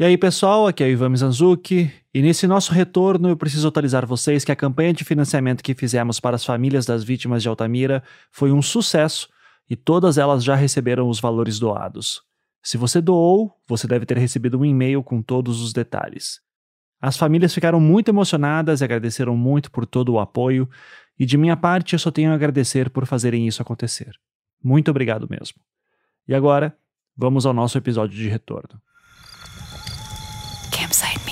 E aí, pessoal, aqui é o Ivan Mizanzuki, e nesse nosso retorno eu preciso atualizar vocês que a campanha de financiamento que fizemos para as famílias das vítimas de Altamira foi um sucesso e todas elas já receberam os valores doados. Se você doou, você deve ter recebido um e-mail com todos os detalhes. As famílias ficaram muito emocionadas e agradeceram muito por todo o apoio, e de minha parte eu só tenho a agradecer por fazerem isso acontecer. Muito obrigado mesmo. E agora, vamos ao nosso episódio de retorno.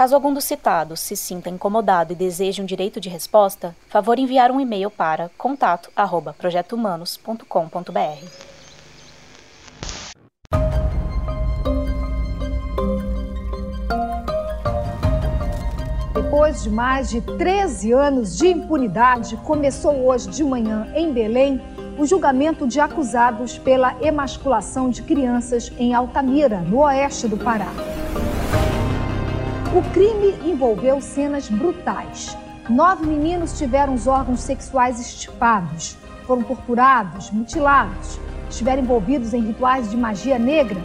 Caso algum dos citados se sinta incomodado e deseje um direito de resposta, favor enviar um e-mail para contato@projetohumanos.com.br. Depois de mais de 13 anos de impunidade, começou hoje de manhã em Belém o julgamento de acusados pela emasculação de crianças em Altamira, no oeste do Pará. O crime envolveu cenas brutais. Nove meninos tiveram os órgãos sexuais estipados, foram torturados, mutilados, estiveram envolvidos em rituais de magia negra.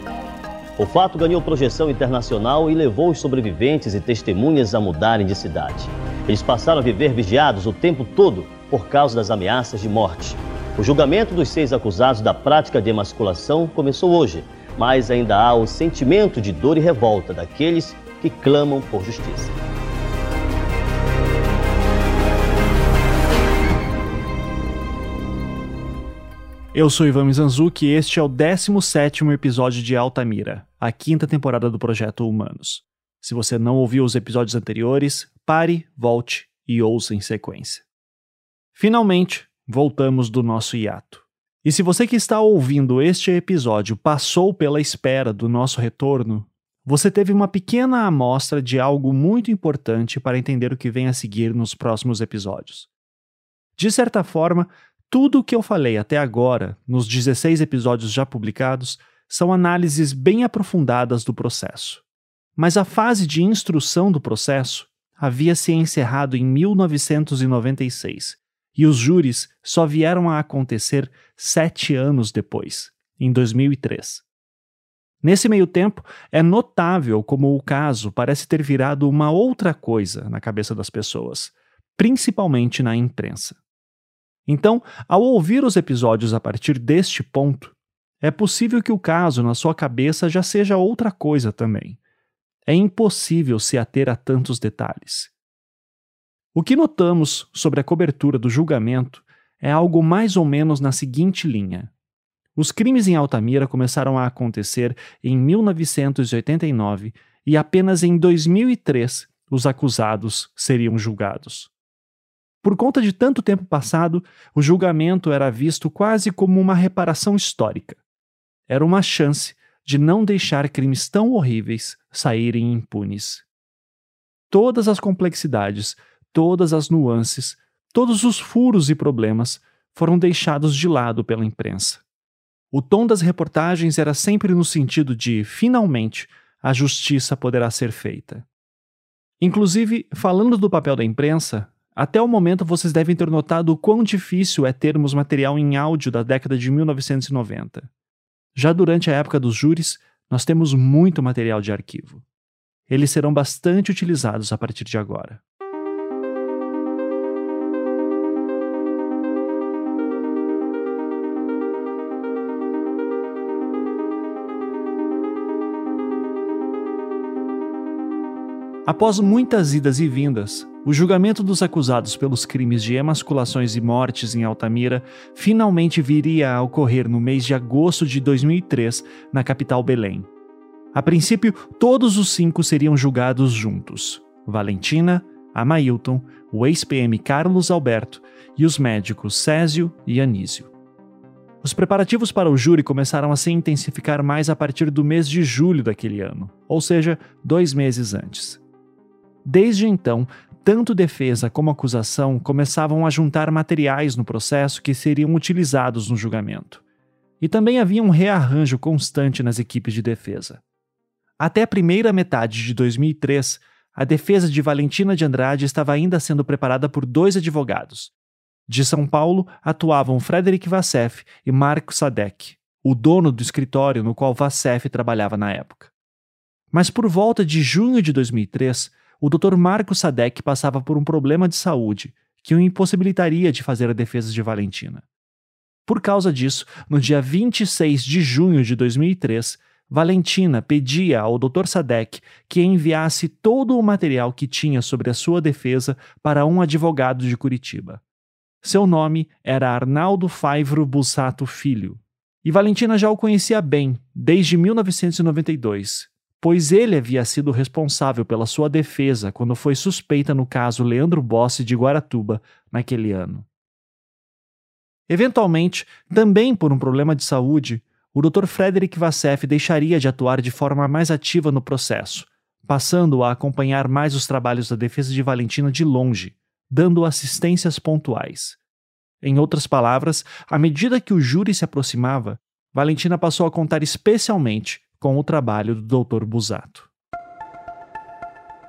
O fato ganhou projeção internacional e levou os sobreviventes e testemunhas a mudarem de cidade. Eles passaram a viver vigiados o tempo todo por causa das ameaças de morte. O julgamento dos seis acusados da prática de emasculação começou hoje, mas ainda há o sentimento de dor e revolta daqueles que clamam por justiça. Eu sou Ivan Mizanzuki e este é o 17º episódio de Altamira, a quinta temporada do Projeto Humanos. Se você não ouviu os episódios anteriores, pare, volte e ouça em sequência. Finalmente, voltamos do nosso hiato. E se você que está ouvindo este episódio passou pela espera do nosso retorno, você teve uma pequena amostra de algo muito importante para entender o que vem a seguir nos próximos episódios. De certa forma, tudo o que eu falei até agora, nos 16 episódios já publicados, são análises bem aprofundadas do processo. Mas a fase de instrução do processo havia se encerrado em 1996 e os júris só vieram a acontecer sete anos depois, em 2003. Nesse meio tempo, é notável como o caso parece ter virado uma outra coisa na cabeça das pessoas, principalmente na imprensa. Então, ao ouvir os episódios a partir deste ponto, é possível que o caso na sua cabeça já seja outra coisa também. É impossível se ater a tantos detalhes. O que notamos sobre a cobertura do julgamento é algo mais ou menos na seguinte linha. Os crimes em Altamira começaram a acontecer em 1989 e apenas em 2003 os acusados seriam julgados. Por conta de tanto tempo passado, o julgamento era visto quase como uma reparação histórica. Era uma chance de não deixar crimes tão horríveis saírem impunes. Todas as complexidades, todas as nuances, todos os furos e problemas foram deixados de lado pela imprensa. O tom das reportagens era sempre no sentido de, finalmente, a justiça poderá ser feita. Inclusive, falando do papel da imprensa, até o momento vocês devem ter notado o quão difícil é termos material em áudio da década de 1990. Já durante a época dos júris, nós temos muito material de arquivo. Eles serão bastante utilizados a partir de agora. Após muitas idas e vindas, o julgamento dos acusados pelos crimes de emasculações e mortes em Altamira finalmente viria a ocorrer no mês de agosto de 2003, na capital Belém. A princípio, todos os cinco seriam julgados juntos: Valentina, Amailton, o ex-PM Carlos Alberto e os médicos Césio e Anísio. Os preparativos para o júri começaram a se intensificar mais a partir do mês de julho daquele ano, ou seja, dois meses antes. Desde então, tanto defesa como acusação começavam a juntar materiais no processo que seriam utilizados no julgamento. E também havia um rearranjo constante nas equipes de defesa. Até a primeira metade de 2003, a defesa de Valentina de Andrade estava ainda sendo preparada por dois advogados. De São Paulo atuavam Frederic Vassef e Marco Sadek, o dono do escritório no qual Vassef trabalhava na época. Mas por volta de junho de 2003, o Dr. Marco Sadek passava por um problema de saúde que o impossibilitaria de fazer a defesa de Valentina. Por causa disso, no dia 26 de junho de 2003, Valentina pedia ao Dr. Sadek que enviasse todo o material que tinha sobre a sua defesa para um advogado de Curitiba. Seu nome era Arnaldo Faivro Bussato Filho, e Valentina já o conhecia bem desde 1992, pois ele havia sido responsável pela sua defesa quando foi suspeita no caso Leandro Bossi de Guaratuba naquele ano. Eventualmente, também por um problema de saúde, o Dr. Frederick Vassef deixaria de atuar de forma mais ativa no processo, passando a acompanhar mais os trabalhos da defesa de Valentina de longe, dando assistências pontuais. Em outras palavras, à medida que o júri se aproximava, Valentina passou a contar especialmente com o trabalho do Dr. Busato.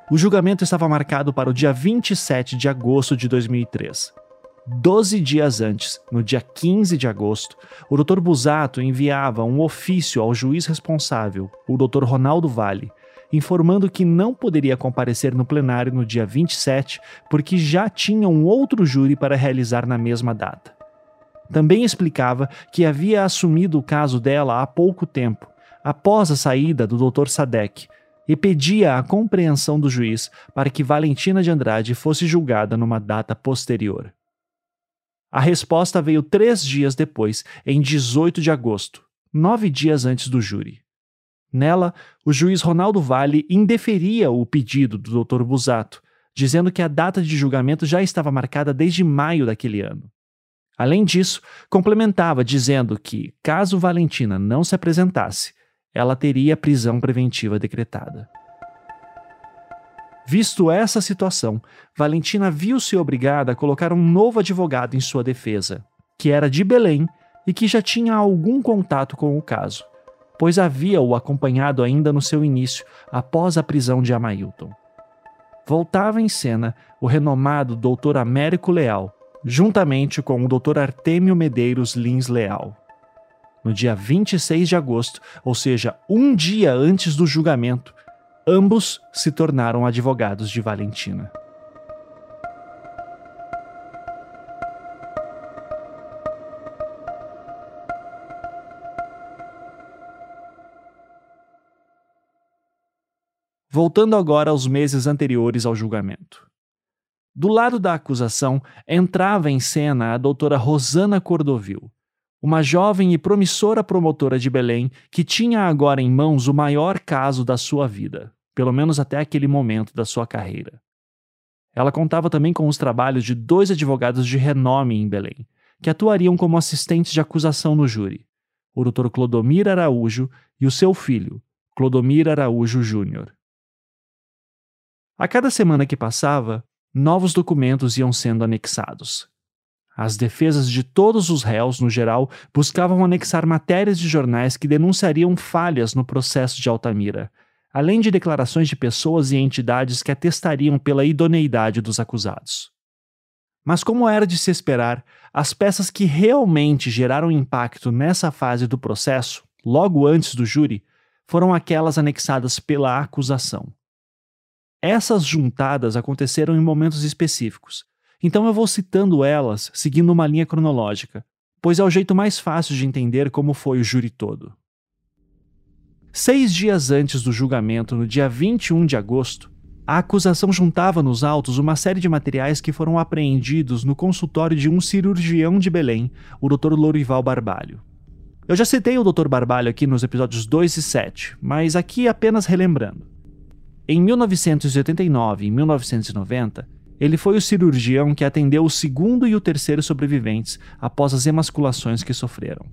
O julgamento estava marcado para o dia 27 de agosto de 2003. Doze dias antes, no dia 15 de agosto, o Dr. Busato enviava um ofício ao juiz responsável, o Dr. Ronaldo Vale, informando que não poderia comparecer no plenário no dia 27 porque já tinha um outro júri para realizar na mesma data. Também explicava que havia assumido o caso dela há pouco tempo após a saída do Dr. Sadek e pedia a compreensão do juiz para que Valentina de Andrade fosse julgada numa data posterior. A resposta veio três dias depois, em 18 de agosto, nove dias antes do júri. Nela, o juiz Ronaldo Vale indeferia o pedido do Dr. Busato, dizendo que a data de julgamento já estava marcada desde maio daquele ano. Além disso, complementava dizendo que, caso Valentina não se apresentasse, ela teria prisão preventiva decretada. Visto essa situação, Valentina viu-se obrigada a colocar um novo advogado em sua defesa, que era de Belém e que já tinha algum contato com o caso, pois havia o acompanhado ainda no seu início, após a prisão de Amailton. Voltava em cena o renomado Dr. Américo Leal, juntamente com o Dr. Artêmio Medeiros Lins Leal no dia 26 de agosto, ou seja, um dia antes do julgamento, ambos se tornaram advogados de Valentina. Voltando agora aos meses anteriores ao julgamento. Do lado da acusação entrava em cena a doutora Rosana Cordovil, uma jovem e promissora promotora de Belém que tinha agora em mãos o maior caso da sua vida, pelo menos até aquele momento da sua carreira. Ela contava também com os trabalhos de dois advogados de renome em Belém, que atuariam como assistentes de acusação no júri, o Dr. Clodomir Araújo e o seu filho, Clodomir Araújo Júnior. A cada semana que passava, novos documentos iam sendo anexados, as defesas de todos os réus, no geral, buscavam anexar matérias de jornais que denunciariam falhas no processo de Altamira, além de declarações de pessoas e entidades que atestariam pela idoneidade dos acusados. Mas, como era de se esperar, as peças que realmente geraram impacto nessa fase do processo, logo antes do júri, foram aquelas anexadas pela acusação. Essas juntadas aconteceram em momentos específicos, então eu vou citando elas seguindo uma linha cronológica, pois é o jeito mais fácil de entender como foi o júri todo. Seis dias antes do julgamento, no dia 21 de agosto, a acusação juntava nos autos uma série de materiais que foram apreendidos no consultório de um cirurgião de Belém, o Dr. Lorival Barbalho. Eu já citei o Dr. Barbalho aqui nos episódios 2 e 7, mas aqui apenas relembrando. Em 1989 e 1990, ele foi o cirurgião que atendeu o segundo e o terceiro sobreviventes após as emasculações que sofreram.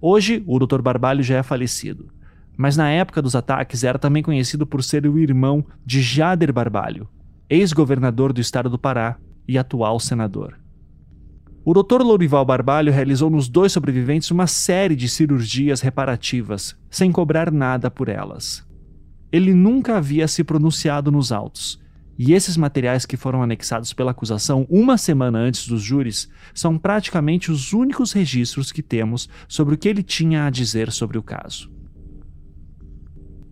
Hoje, o Dr. Barbalho já é falecido, mas na época dos ataques era também conhecido por ser o irmão de Jader Barbalho, ex-governador do estado do Pará e atual senador. O Dr. Lourival Barbalho realizou nos dois sobreviventes uma série de cirurgias reparativas, sem cobrar nada por elas. Ele nunca havia se pronunciado nos autos, e esses materiais que foram anexados pela acusação uma semana antes dos júris são praticamente os únicos registros que temos sobre o que ele tinha a dizer sobre o caso.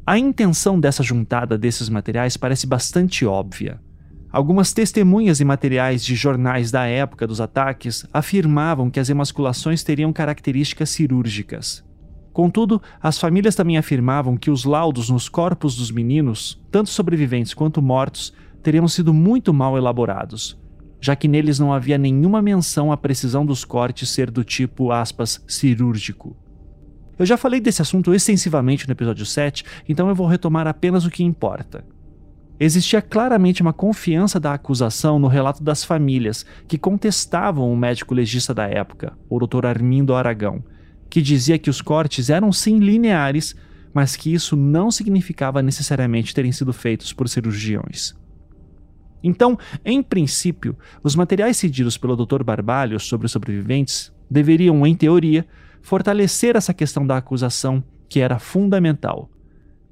A intenção dessa juntada desses materiais parece bastante óbvia. Algumas testemunhas e materiais de jornais da época dos ataques afirmavam que as emasculações teriam características cirúrgicas. Contudo, as famílias também afirmavam que os laudos nos corpos dos meninos, tanto sobreviventes quanto mortos, teriam sido muito mal elaborados, já que neles não havia nenhuma menção à precisão dos cortes ser do tipo, aspas, cirúrgico. Eu já falei desse assunto extensivamente no episódio 7, então eu vou retomar apenas o que importa. Existia claramente uma confiança da acusação no relato das famílias que contestavam o médico legista da época, o Dr. Armindo Aragão, que dizia que os cortes eram sim lineares, mas que isso não significava necessariamente terem sido feitos por cirurgiões. Então, em princípio, os materiais cedidos pelo Dr. Barbalho sobre os sobreviventes deveriam, em teoria, fortalecer essa questão da acusação, que era fundamental,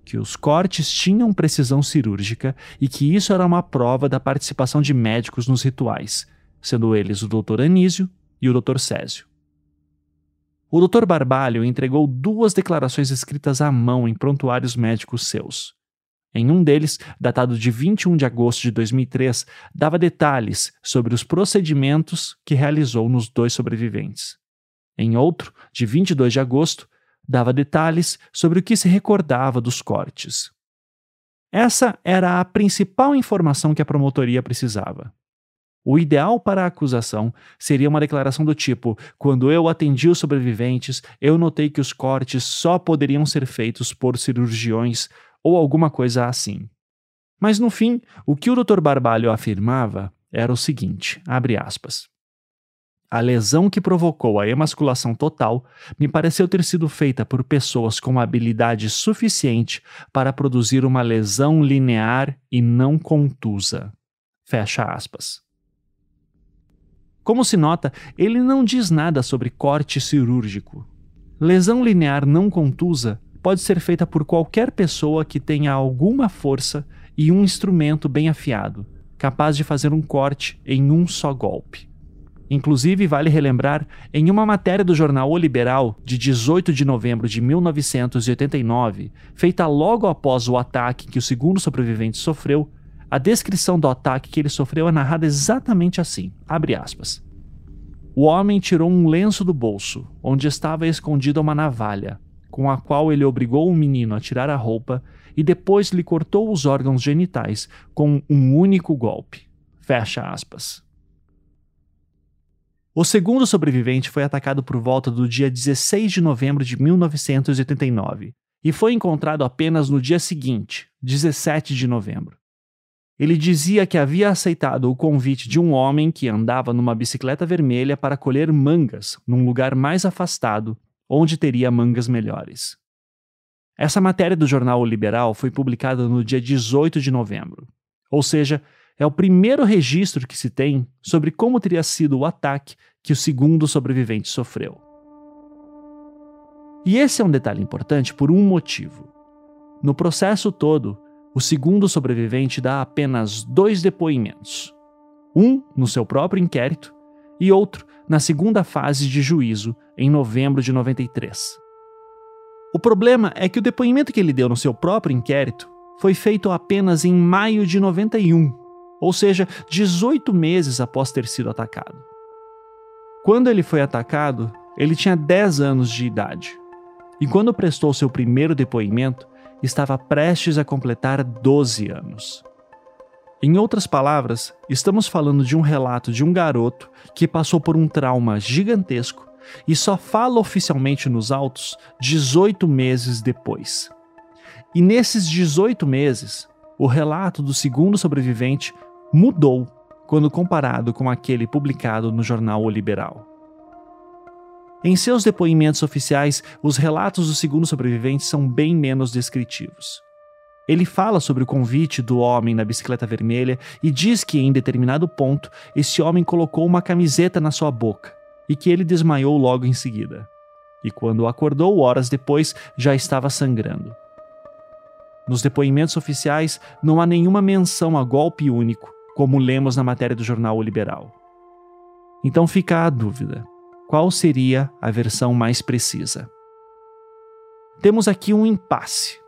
que os cortes tinham precisão cirúrgica e que isso era uma prova da participação de médicos nos rituais, sendo eles o Dr. Anísio e o Dr. Césio. O Dr. Barbalho entregou duas declarações escritas à mão em prontuários médicos seus. Em um deles, datado de 21 de agosto de 2003, dava detalhes sobre os procedimentos que realizou nos dois sobreviventes. Em outro, de 22 de agosto, dava detalhes sobre o que se recordava dos cortes. Essa era a principal informação que a promotoria precisava. O ideal para a acusação seria uma declaração do tipo: quando eu atendi os sobreviventes, eu notei que os cortes só poderiam ser feitos por cirurgiões ou alguma coisa assim. Mas no fim, o que o Dr. Barbalho afirmava era o seguinte: abre aspas. A lesão que provocou a emasculação total me pareceu ter sido feita por pessoas com habilidade suficiente para produzir uma lesão linear e não contusa. Fecha aspas. Como se nota, ele não diz nada sobre corte cirúrgico. Lesão linear não contusa pode ser feita por qualquer pessoa que tenha alguma força e um instrumento bem afiado, capaz de fazer um corte em um só golpe. Inclusive, vale relembrar, em uma matéria do jornal O Liberal, de 18 de novembro de 1989, feita logo após o ataque que o segundo sobrevivente sofreu, a descrição do ataque que ele sofreu é narrada exatamente assim: O homem tirou um lenço do bolso, onde estava escondida uma navalha, com a qual ele obrigou o menino a tirar a roupa e depois lhe cortou os órgãos genitais com um único golpe. Fecha aspas. O segundo sobrevivente foi atacado por volta do dia 16 de novembro de 1989 e foi encontrado apenas no dia seguinte, 17 de novembro. Ele dizia que havia aceitado o convite de um homem que andava numa bicicleta vermelha para colher mangas num lugar mais afastado, onde teria mangas melhores. Essa matéria do jornal o Liberal foi publicada no dia 18 de novembro, ou seja, é o primeiro registro que se tem sobre como teria sido o ataque que o segundo sobrevivente sofreu. E esse é um detalhe importante por um motivo. No processo todo, o segundo sobrevivente dá apenas dois depoimentos: um no seu próprio inquérito e outro na segunda fase de juízo, em novembro de 93. O problema é que o depoimento que ele deu no seu próprio inquérito foi feito apenas em maio de 91, ou seja, 18 meses após ter sido atacado. Quando ele foi atacado, ele tinha 10 anos de idade. E quando prestou seu primeiro depoimento, estava prestes a completar 12 anos. Em outras palavras, estamos falando de um relato de um garoto que passou por um trauma gigantesco e só fala oficialmente nos autos 18 meses depois. E nesses 18 meses, o relato do segundo sobrevivente mudou quando comparado com aquele publicado no jornal O Liberal. Em seus depoimentos oficiais, os relatos do segundo sobrevivente são bem menos descritivos. Ele fala sobre o convite do homem na bicicleta vermelha e diz que, em determinado ponto, esse homem colocou uma camiseta na sua boca e que ele desmaiou logo em seguida. E quando acordou, horas depois, já estava sangrando. Nos depoimentos oficiais, não há nenhuma menção a golpe único, como lemos na matéria do jornal O Liberal. Então fica a dúvida: qual seria a versão mais precisa? Temos aqui um impasse.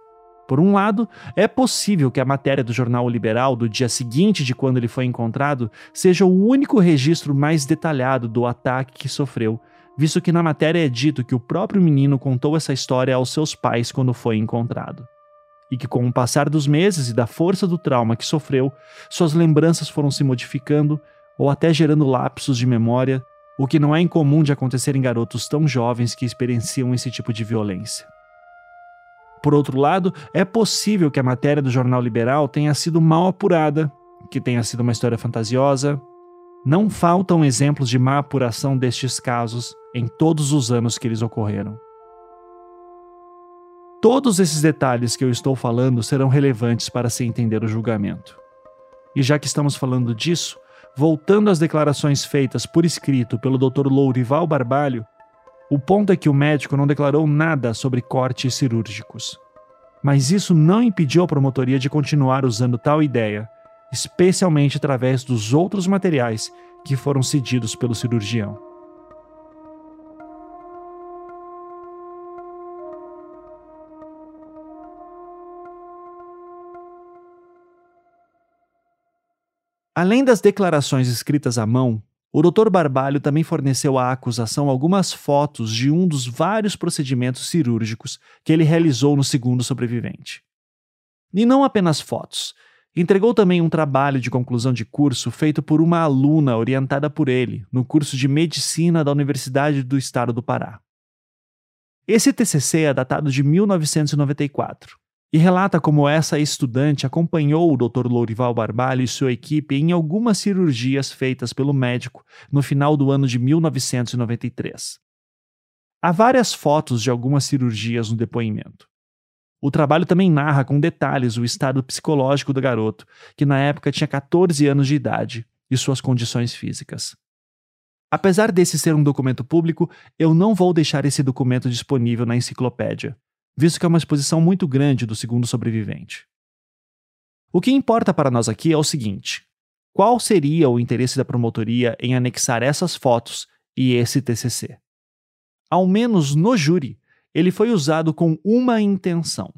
Por um lado, é possível que a matéria do jornal Liberal do dia seguinte de quando ele foi encontrado seja o único registro mais detalhado do ataque que sofreu, visto que na matéria é dito que o próprio menino contou essa história aos seus pais quando foi encontrado e que, com o passar dos meses e da força do trauma que sofreu, suas lembranças foram se modificando ou até gerando lapsos de memória, o que não é incomum de acontecer em garotos tão jovens que experienciam esse tipo de violência. Por outro lado, é possível que a matéria do jornal liberal tenha sido mal apurada, que tenha sido uma história fantasiosa. Não faltam exemplos de má apuração destes casos em todos os anos que eles ocorreram. Todos esses detalhes que eu estou falando serão relevantes para se entender o julgamento. E já que estamos falando disso, voltando às declarações feitas por escrito pelo Dr. Lourival Barbalho, o ponto é que o médico não declarou nada sobre cortes cirúrgicos. Mas isso não impediu a promotoria de continuar usando tal ideia, especialmente através dos outros materiais que foram cedidos pelo cirurgião. Além das declarações escritas à mão, o Dr. Barbalho também forneceu à acusação algumas fotos de um dos vários procedimentos cirúrgicos que ele realizou no segundo sobrevivente. E não apenas fotos, entregou também um trabalho de conclusão de curso feito por uma aluna orientada por ele no curso de medicina da Universidade do Estado do Pará. Esse TCC é datado de 1994 e relata como essa estudante acompanhou o Dr. Lourival Barbalho e sua equipe em algumas cirurgias feitas pelo médico no final do ano de 1993. Há várias fotos de algumas cirurgias no depoimento. O trabalho também narra com detalhes o estado psicológico do garoto, que na época tinha 14 anos de idade, e suas condições físicas. Apesar desse ser um documento público, eu não vou deixar esse documento disponível na enciclopédia, visto que é uma exposição muito grande do segundo sobrevivente. O que importa para nós aqui é o seguinte: qual seria o interesse da promotoria em anexar essas fotos e esse TCC? Ao menos no júri, ele foi usado com uma intenção: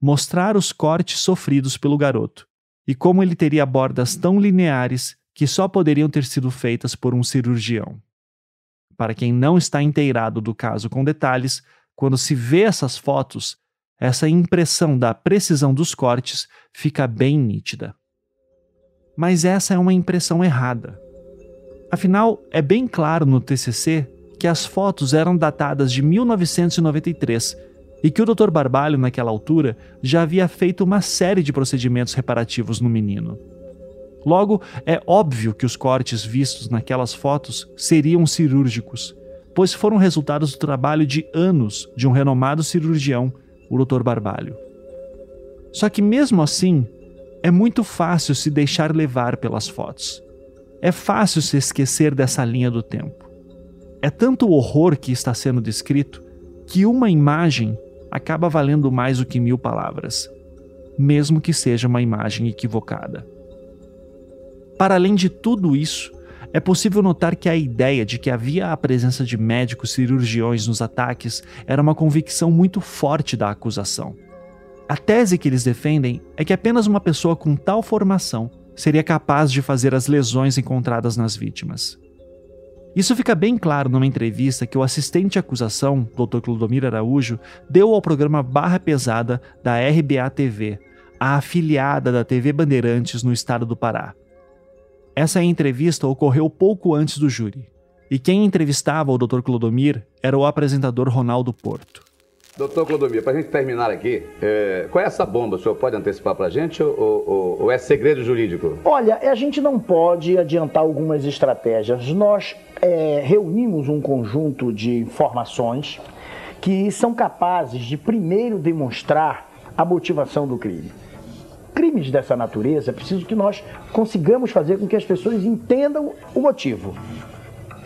mostrar os cortes sofridos pelo garoto e como ele teria bordas tão lineares que só poderiam ter sido feitas por um cirurgião. Para quem não está inteirado do caso com detalhes, quando se vê essas fotos, essa impressão da precisão dos cortes fica bem nítida. Mas essa é uma impressão errada. Afinal, é bem claro no TCC que as fotos eram datadas de 1993 e que o Dr. Barbalho, naquela altura, já havia feito uma série de procedimentos reparativos no menino. Logo, é óbvio que os cortes vistos naquelas fotos seriam cirúrgicos pois foram resultados do trabalho de anos de um renomado cirurgião, o Dr. Barbalho. Só que mesmo assim, é muito fácil se deixar levar pelas fotos. É fácil se esquecer dessa linha do tempo. É tanto o horror que está sendo descrito que uma imagem acaba valendo mais do que mil palavras, mesmo que seja uma imagem equivocada. Para além de tudo isso, é possível notar que a ideia de que havia a presença de médicos cirurgiões nos ataques era uma convicção muito forte da acusação. A tese que eles defendem é que apenas uma pessoa com tal formação seria capaz de fazer as lesões encontradas nas vítimas. Isso fica bem claro numa entrevista que o assistente de acusação, Dr. Clodomir Araújo, deu ao programa Barra Pesada da RBA TV, a afiliada da TV Bandeirantes no estado do Pará. Essa entrevista ocorreu pouco antes do júri, e quem entrevistava o Dr. Clodomir era o apresentador Ronaldo Porto. Doutor Clodomir, para a gente terminar aqui, é, qual é essa bomba? O senhor pode antecipar para a gente ou, ou, ou, é segredo jurídico? Olha, a gente não pode adiantar algumas estratégias. Nós é, reunimos um conjunto de informações que são capazes de, primeiro, demonstrar a motivação do crime. Crimes dessa natureza, é preciso que nós consigamos fazer com que as pessoas entendam o motivo.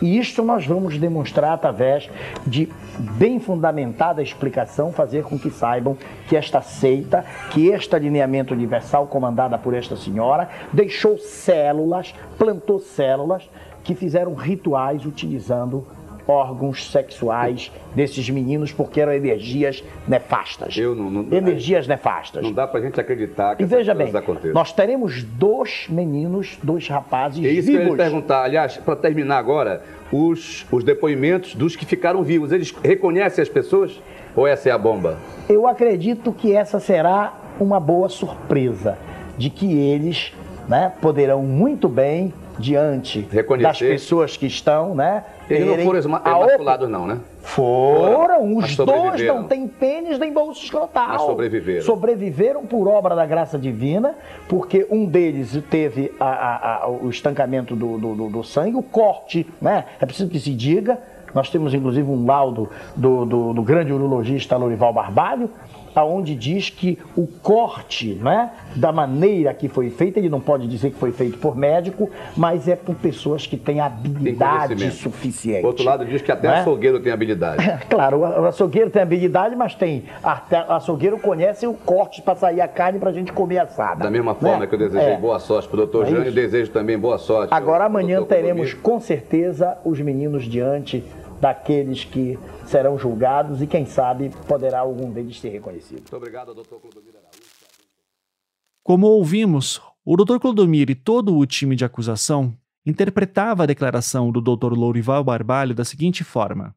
E isto nós vamos demonstrar através de bem fundamentada explicação, fazer com que saibam que esta seita, que este alinhamento universal comandada por esta senhora, deixou células, plantou células que fizeram rituais utilizando órgãos sexuais desses meninos porque eram energias nefastas. Eu não, não energias nefastas. Não dá pra gente acreditar que e veja bem, nós teremos dois meninos, dois rapazes é isso vivos. Que eu ia perguntar, aliás, para terminar agora, os, os depoimentos dos que ficaram vivos, eles reconhecem as pessoas ou essa é a bomba? Eu acredito que essa será uma boa surpresa de que eles né, poderão muito bem diante Reconhecer. das pessoas que estão, né? Eles não foram emasculados, não, né? Foram, os dois não têm pênis nem bolsa escrotal. Mas sobreviveram. Sobreviveram por obra da graça divina, porque um deles teve a, a, a, o estancamento do, do, do, sangue, o corte, né? É preciso que se diga. Nós temos inclusive um laudo do, do, do grande urologista Lorival Barbalho, aonde diz que o corte, né, da maneira que foi feito, ele não pode dizer que foi feito por médico, mas é por pessoas que têm habilidade tem suficiente. O outro lado diz que até né? açougueiro tem habilidade. claro, o açougueiro tem habilidade, mas tem. Até açougueiro conhece o corte para sair a carne para a gente comer assada. Da mesma forma né? que eu desejei é. boa sorte para o doutor é Jânio, desejo também boa sorte. Agora amanhã teremos com certeza os meninos diante daqueles que serão julgados e, quem sabe, poderá algum deles ser reconhecido. Muito obrigado, doutor Clodomir Araújo. Como ouvimos, o doutor Clodomir e todo o time de acusação interpretava a declaração do doutor Lourival Barbalho da seguinte forma: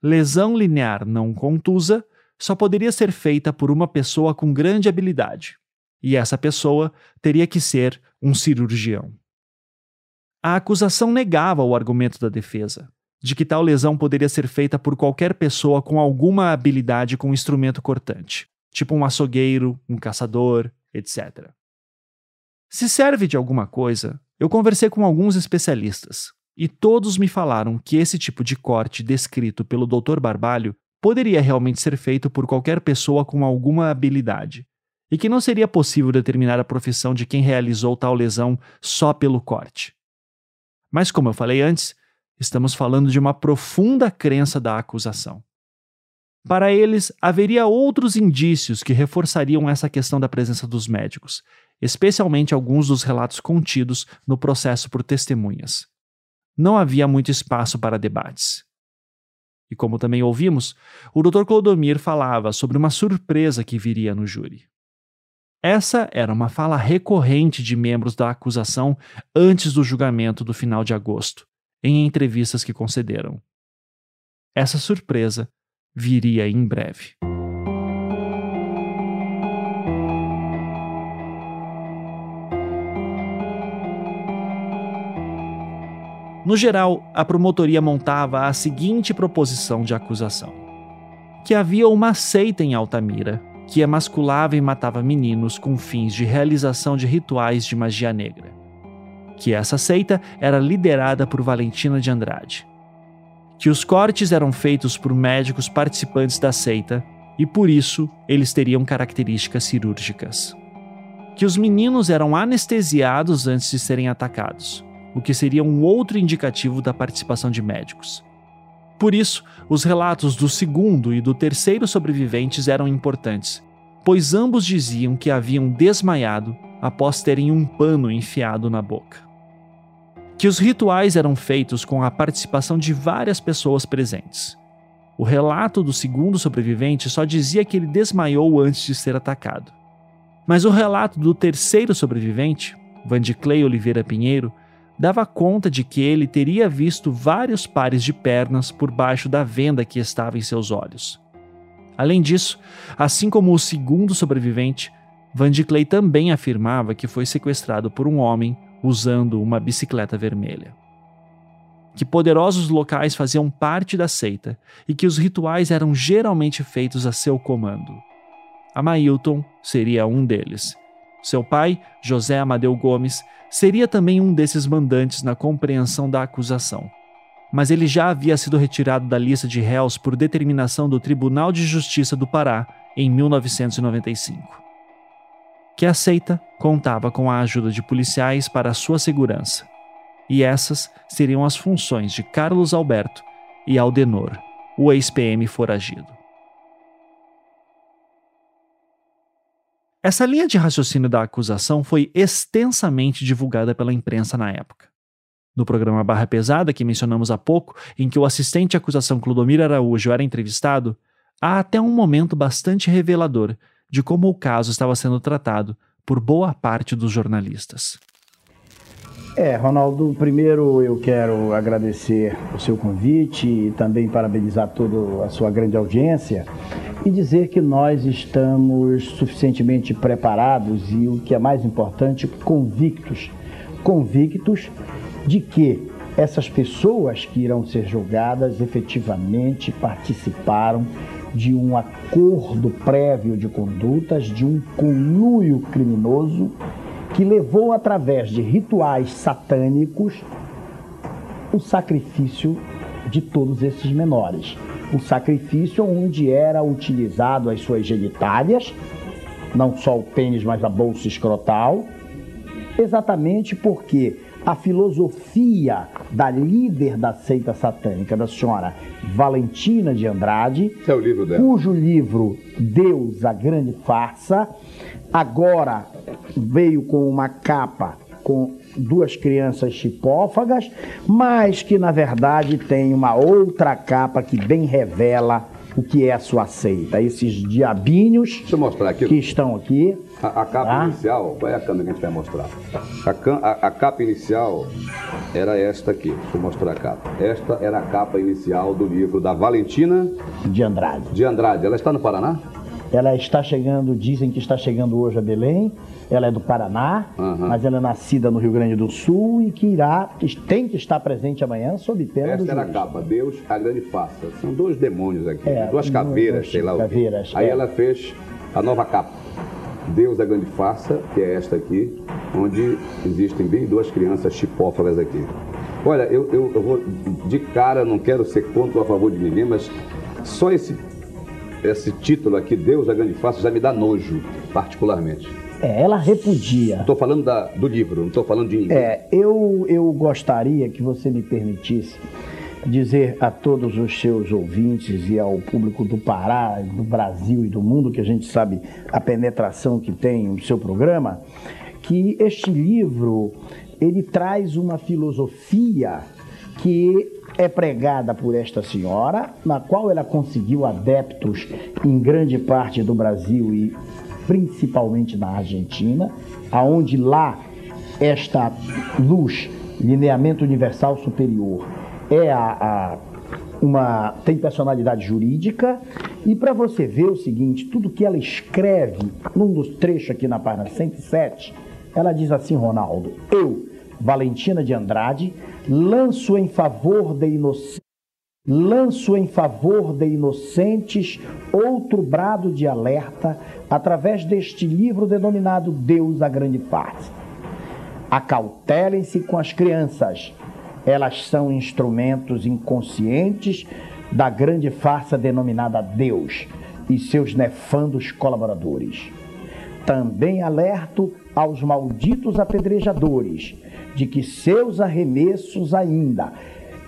lesão linear não contusa só poderia ser feita por uma pessoa com grande habilidade, e essa pessoa teria que ser um cirurgião. A acusação negava o argumento da defesa, de que tal lesão poderia ser feita por qualquer pessoa com alguma habilidade com instrumento cortante, tipo um açougueiro, um caçador, etc. Se serve de alguma coisa, eu conversei com alguns especialistas e todos me falaram que esse tipo de corte descrito pelo Dr. Barbalho poderia realmente ser feito por qualquer pessoa com alguma habilidade e que não seria possível determinar a profissão de quem realizou tal lesão só pelo corte. Mas, como eu falei antes, Estamos falando de uma profunda crença da acusação. Para eles, haveria outros indícios que reforçariam essa questão da presença dos médicos, especialmente alguns dos relatos contidos no processo por testemunhas. Não havia muito espaço para debates. E como também ouvimos, o Dr. Clodomir falava sobre uma surpresa que viria no júri. Essa era uma fala recorrente de membros da acusação antes do julgamento do final de agosto, em entrevistas que concederam. Essa surpresa viria em breve. No geral, a promotoria montava a seguinte proposição de acusação: que havia uma seita em Altamira que emasculava e matava meninos com fins de realização de rituais de magia negra que essa seita era liderada por Valentina de Andrade. Que os cortes eram feitos por médicos participantes da seita e por isso eles teriam características cirúrgicas. Que os meninos eram anestesiados antes de serem atacados, o que seria um outro indicativo da participação de médicos. Por isso, os relatos do segundo e do terceiro sobreviventes eram importantes, pois ambos diziam que haviam desmaiado após terem um pano enfiado na boca que os rituais eram feitos com a participação de várias pessoas presentes. O relato do segundo sobrevivente só dizia que ele desmaiou antes de ser atacado. Mas o relato do terceiro sobrevivente, Vandiclay Oliveira Pinheiro, dava conta de que ele teria visto vários pares de pernas por baixo da venda que estava em seus olhos. Além disso, assim como o segundo sobrevivente, Vandiclay também afirmava que foi sequestrado por um homem usando uma bicicleta vermelha. que poderosos locais faziam parte da seita e que os rituais eram geralmente feitos a seu comando. Amailton seria um deles. Seu pai, José Amadeu Gomes, seria também um desses mandantes na compreensão da acusação. Mas ele já havia sido retirado da lista de réus por determinação do Tribunal de Justiça do Pará em 1995. Que a seita contava com a ajuda de policiais para sua segurança. E essas seriam as funções de Carlos Alberto e Aldenor, o ex-PM foragido. Essa linha de raciocínio da acusação foi extensamente divulgada pela imprensa na época. No programa Barra Pesada, que mencionamos há pouco, em que o assistente de acusação Clodomiro Araújo era entrevistado, há até um momento bastante revelador de como o caso estava sendo tratado por boa parte dos jornalistas. É, Ronaldo, primeiro eu quero agradecer o seu convite e também parabenizar toda a sua grande audiência e dizer que nós estamos suficientemente preparados e, o que é mais importante, convictos. Convictos de que essas pessoas que irão ser julgadas efetivamente participaram de um acordo prévio de condutas, de um conluio criminoso que levou através de rituais satânicos o sacrifício de todos esses menores. O sacrifício onde era utilizado as suas genitálias, não só o pênis, mas a bolsa escrotal, exatamente porque a filosofia da líder da seita satânica, da senhora Valentina de Andrade, é o livro dela. cujo livro Deus, a Grande Farsa, agora veio com uma capa com duas crianças chipófagas, mas que na verdade tem uma outra capa que bem revela o que é a sua seita. Esses diabinhos que estão aqui. A, a capa Tá. inicial, qual é a câmera que a gente vai mostrar? A, a- a capa inicial era esta aqui. Deixa eu mostrar a capa. Esta era a capa inicial do livro da Valentina de Andrade. de Andrade. Ela está no Paraná? Ela está chegando, dizem que está chegando hoje a Belém. Ela é do Paraná, Aham. mas ela é nascida no Rio Grande do Sul e que irá, tem que estar presente amanhã sob pena do Esta era a capa. Deus, a grande farsa. São dois demônios aqui. É, duas caveiras, duas sei lá o Aí é. ela fez a nova capa. Deus, a grande farsa, que é esta aqui, onde existem bem duas crianças chipófagas aqui. Olha, eu, eu, eu vou de cara, não quero ser contra ou a favor de ninguém, mas só esse, esse título aqui, Deus, a grande farsa, já me dá nojo, particularmente. É, ela repudia. Estou falando da, do livro, não estou falando de ninguém. É, eu, eu gostaria que você me permitisse dizer a todos os seus ouvintes e ao público do Pará, do Brasil e do mundo, que a gente sabe a penetração que tem no seu programa, que este livro ele traz uma filosofia que é pregada por esta senhora, na qual ela conseguiu adeptos em grande parte do Brasil e principalmente na Argentina, aonde lá esta luz, lineamento universal superior, é a, a- uma tem personalidade jurídica e para você ver o seguinte, tudo que ela escreve num dos trechos aqui na página 107, ela diz assim, Ronaldo, eu, Valentina de Andrade, lanço em favor de inocentes lanço em favor de inocentes outro brado de alerta através deste livro denominado Deus a Grande Farsa. Acautelem-se com as crianças. Elas são instrumentos inconscientes da grande farsa denominada Deus e seus nefandos colaboradores. Também alerto aos malditos apedrejadores de que seus arremessos ainda,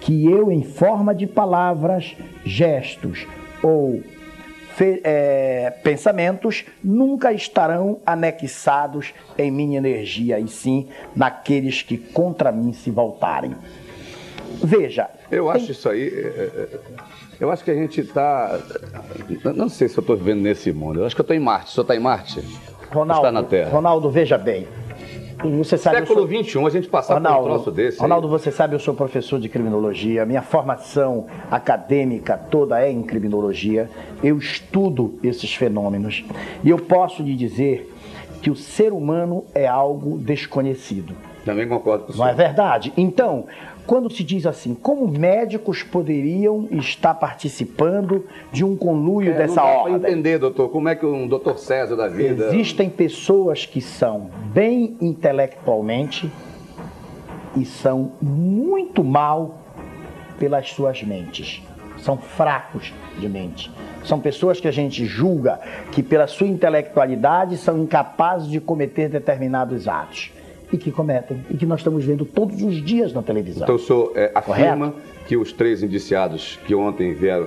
que eu em forma de palavras, gestos ou é, pensamentos nunca estarão anexados em minha energia, e sim naqueles que contra mim se voltarem. Veja, Eu acho isso aí. é, é, é, eu acho que a gente está. Não sei se eu estou vivendo nesse mundo. Eu acho que eu estou em Marte. O senhor está em Marte? Ronaldo, Está na Terra. Ronaldo, veja bem. Você sabe, Século sou- XXI, a gente passar por um troço desse. aí. Ronaldo, você sabe, eu sou professor de criminologia. Minha formação acadêmica toda é em criminologia. Eu estudo esses fenômenos. E eu posso lhe dizer que o ser humano é algo desconhecido. Também concordo com o Não é verdade? Então, quando se diz assim, como médicos poderiam estar participando de um conluio É, dessa não dá ordem? entender, doutor, como é que um doutor César da vida... Existem pessoas que são bem intelectualmente e são muito mal pelas suas mentes. São fracos de mente. São pessoas que a gente julga que, pela sua intelectualidade, são incapazes de cometer determinados atos. E que cometem. E que nós estamos vendo todos os dias na televisão. Então o senhor é, afirma Correto. que os três indiciados que ontem vieram,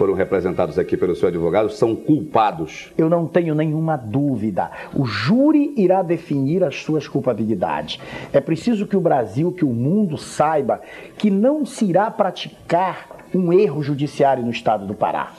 foram representados aqui pelo seu advogado são culpados. Eu não tenho nenhuma dúvida. O júri irá definir as suas culpabilidades. É preciso que o Brasil, que o mundo saiba que não se irá praticar um erro judiciário no estado do Pará.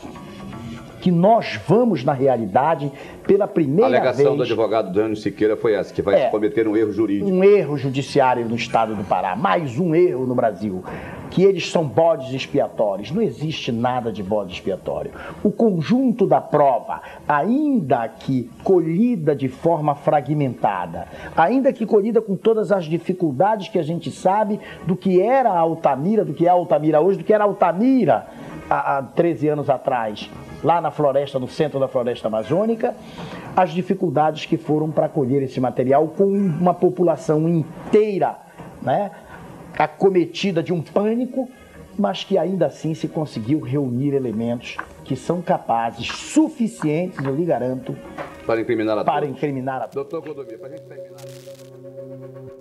Que nós vamos, na realidade, pela A primeira alegação do vez, advogado Daniel Siqueira foi essa, que vai É. cometer um erro jurídico. um erro judiciário no estado do Pará. Mais um erro no Brasil. Que eles são bodes expiatórios. Não existe nada de bode expiatório. O conjunto da prova, ainda que colhida de forma fragmentada, ainda que colhida com todas as dificuldades que a gente sabe do que era a Altamira, do que é a Altamira hoje, do que era a Altamira há, há 13 anos atrás, lá na floresta, no centro da floresta amazônica, as dificuldades que foram para colher esse material com uma população inteira, né, acometida de um pânico, mas que ainda assim se conseguiu reunir elementos que são capazes, suficientes, eu lhe garanto, Para incriminar a para todos. incriminar a Doutor Clodomir, para a gente terminar.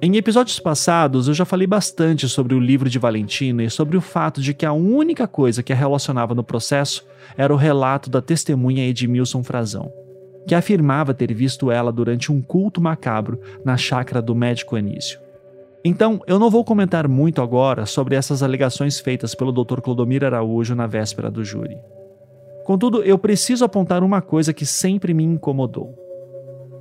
Em episódios passados, eu já falei bastante sobre o livro de Valentina e sobre o fato de que a única coisa que a relacionava no processo era o relato da testemunha Edmilson Frazão, que afirmava ter visto ela durante um culto macabro na chácara do médico Anísio. Então, eu não vou comentar muito agora sobre essas alegações feitas pelo Dr. Clodomir Araújo na véspera do júri. Contudo, eu preciso apontar uma coisa que sempre me incomodou.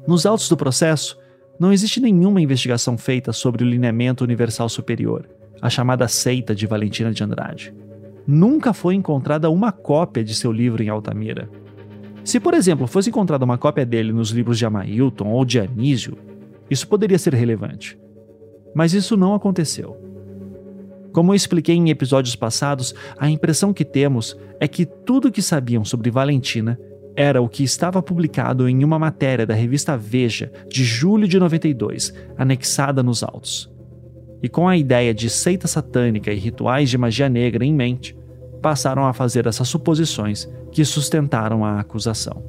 Nos autos do processo, não existe nenhuma investigação feita sobre o lineamento universal superior, a chamada seita de Valentina de Andrade. Nunca foi encontrada uma cópia de seu livro em Altamira. Se, por exemplo, fosse encontrada uma cópia dele nos livros de Amailton ou de Anísio, isso poderia ser relevante. Mas isso não aconteceu. Como eu expliquei em episódios passados, a impressão que temos é que tudo o que sabiam sobre Valentina era o que estava publicado em uma matéria da revista Veja de julho de 92, anexada nos autos. E com a ideia de seita satânica e rituais de magia negra em mente, passaram a fazer essas suposições que sustentaram a acusação.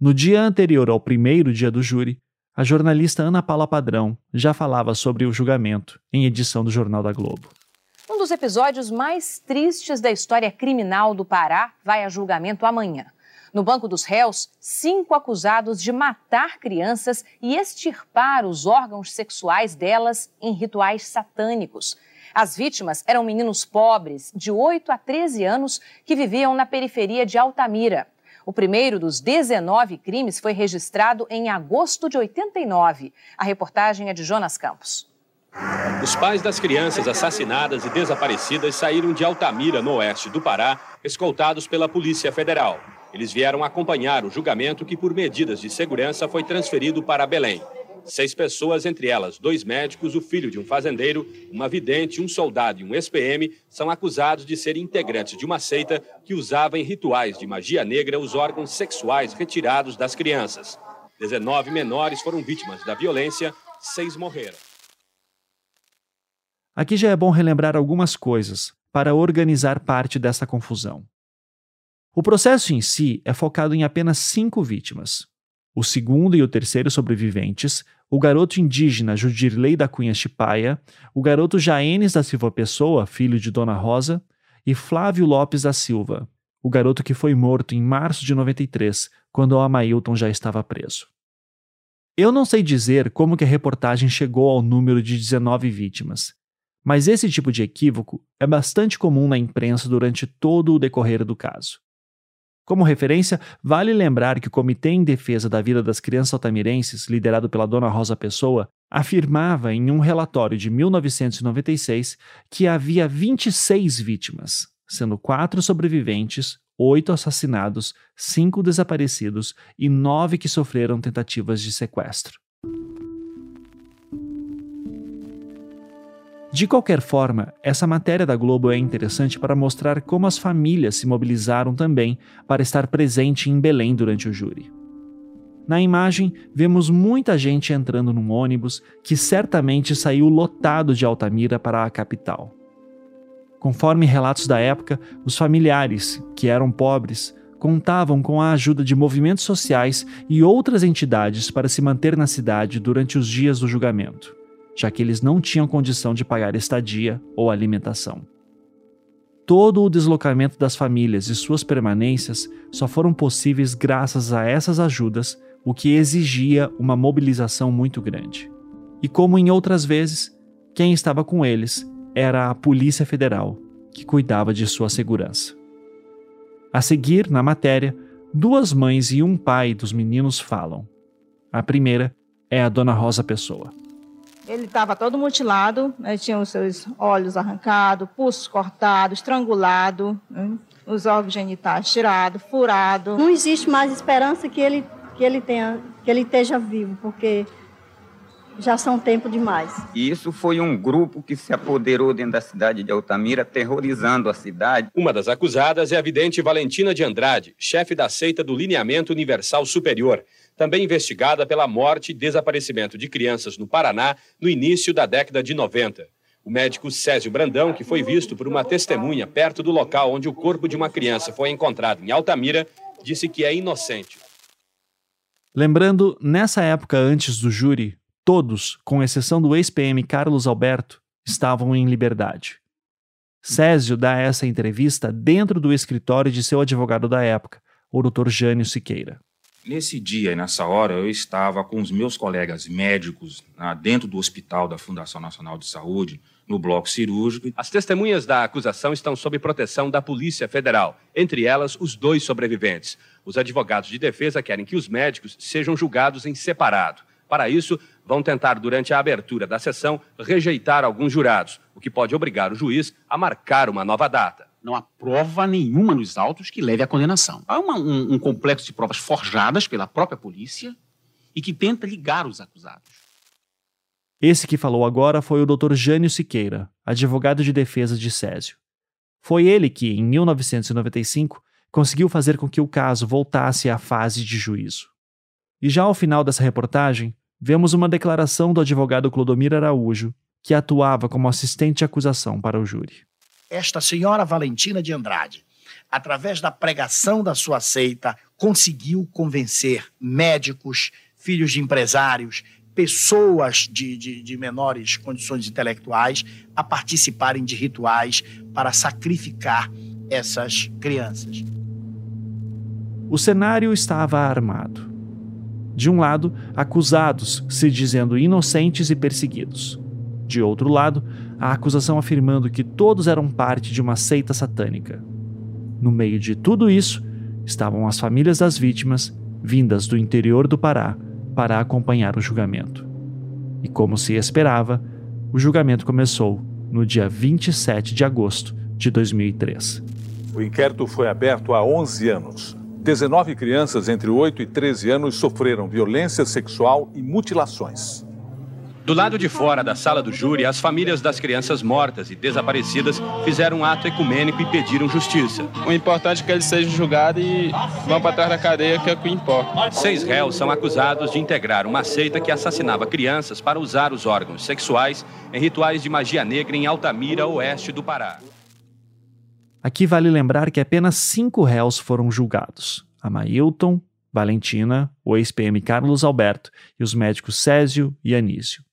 No dia anterior ao primeiro dia do júri, a jornalista Ana Paula Padrão já falava sobre o julgamento em edição do Jornal da Globo. Um dos episódios mais tristes da história criminal do Pará vai a julgamento amanhã. No banco dos réus, cinco acusados de matar crianças e extirpar os órgãos sexuais delas em rituais satânicos. As vítimas eram meninos pobres, de 8 a 13 anos, que viviam na periferia de Altamira. O primeiro dos 19 crimes foi registrado em agosto de 89. A reportagem é de Jonas Campos. Os pais das crianças assassinadas e desaparecidas saíram de Altamira, no oeste do Pará, escoltados pela Polícia Federal. Eles vieram acompanhar o julgamento que, por medidas de segurança, foi transferido para Belém. Seis pessoas, entre elas dois médicos, o filho de um fazendeiro, uma vidente, um soldado e um ex-PM, são acusados de serem integrantes de uma seita que usava em rituais de magia negra os órgãos sexuais retirados das crianças. 19 menores foram vítimas da violência, seis morreram. Aqui já é bom relembrar algumas coisas para organizar parte dessa confusão. O processo em si é focado em apenas cinco vítimas. O segundo e o terceiro sobreviventes, o garoto indígena Judirley da Cunha Chipaia, o garoto Jaenes da Silva Pessoa, filho de Dona Rosa, e Flávio Lopes da Silva, o garoto que foi morto em março de 93, quando o Amailton já estava preso. Eu não sei dizer como que a reportagem chegou ao número de 19 vítimas, mas esse tipo de equívoco é bastante comum na imprensa durante todo o decorrer do caso. Como referência, vale lembrar que o Comitê em Defesa da Vida das Crianças Altamirenses, liderado pela Dona Rosa Pessoa, afirmava em um relatório de 1996 que havia 26 vítimas, sendo quatro sobreviventes, oito assassinados, cinco desaparecidos e nove que sofreram tentativas de sequestro. De qualquer forma, essa matéria da Globo é interessante para mostrar como as famílias se mobilizaram também para estar presente em Belém durante o júri. Na imagem, vemos muita gente entrando num ônibus que certamente saiu lotado de Altamira para a capital. Conforme relatos da época, os familiares, que eram pobres, contavam com a ajuda de movimentos sociais e outras entidades para se manter na cidade durante os dias do julgamento já que eles não tinham condição de pagar estadia ou alimentação. Todo o deslocamento das famílias e suas permanências só foram possíveis graças a essas ajudas, o que exigia uma mobilização muito grande. E como em outras vezes, quem estava com eles era a Polícia Federal, que cuidava de sua segurança. A seguir, na matéria, duas mães e um pai dos meninos falam. A primeira é a Dona Rosa Pessoa. Ele estava todo mutilado, né? tinha os seus olhos arrancados, pulsos cortados, estrangulado, né? os órgãos genitais tirados, furado. Não existe mais esperança que ele que ele tenha, que ele esteja vivo, porque já são tempo demais. E isso foi um grupo que se apoderou dentro da cidade de Altamira, terrorizando a cidade. Uma das acusadas é a vidente Valentina de Andrade, chefe da seita do Lineamento Universal Superior também investigada pela morte e desaparecimento de crianças no Paraná no início da década de 90. O médico Césio Brandão, que foi visto por uma testemunha perto do local onde o corpo de uma criança foi encontrado em Altamira, disse que é inocente. Lembrando, nessa época antes do júri, todos, com exceção do ex-PM Carlos Alberto, estavam em liberdade. Césio dá essa entrevista dentro do escritório de seu advogado da época, o Dr. Jânio Siqueira. Nesse dia e nessa hora, eu estava com os meus colegas médicos dentro do hospital da Fundação Nacional de Saúde, no bloco cirúrgico. As testemunhas da acusação estão sob proteção da Polícia Federal, entre elas os dois sobreviventes. Os advogados de defesa querem que os médicos sejam julgados em separado. Para isso, vão tentar, durante a abertura da sessão, rejeitar alguns jurados, o que pode obrigar o juiz a marcar uma nova data não há prova nenhuma nos autos que leve à condenação. Há uma, um, um complexo de provas forjadas pela própria polícia e que tenta ligar os acusados. Esse que falou agora foi o Dr. Jânio Siqueira, advogado de defesa de Césio. Foi ele que, em 1995, conseguiu fazer com que o caso voltasse à fase de juízo. E já ao final dessa reportagem, vemos uma declaração do advogado Clodomir Araújo, que atuava como assistente de acusação para o júri esta senhora Valentina de Andrade, através da pregação da sua seita, conseguiu convencer médicos, filhos de empresários, pessoas de, de, de, menores condições intelectuais a participarem de rituais para sacrificar essas crianças. O cenário estava armado. De um lado, acusados se dizendo inocentes e perseguidos. De outro lado, a acusação afirmando que todos eram parte de uma seita satânica. No meio de tudo isso, estavam as famílias das vítimas, vindas do interior do Pará, para acompanhar o julgamento. E como se esperava, o julgamento começou no dia 27 de agosto de 2003. O inquérito foi aberto há 11 anos. 19 crianças entre 8 e 13 anos sofreram violência sexual e mutilações. Do lado de fora da sala do júri, as famílias das crianças mortas e desaparecidas fizeram um ato ecumênico e pediram justiça. O importante é que eles sejam julgados e vão para trás da cadeia, que é o que importa. Seis réus são acusados de integrar uma seita que assassinava crianças para usar os órgãos sexuais em rituais de magia negra em Altamira, oeste do Pará. Aqui vale lembrar que apenas cinco réus foram julgados: Amailton, Valentina, o ex-PM Carlos Alberto e os médicos Césio e Anísio.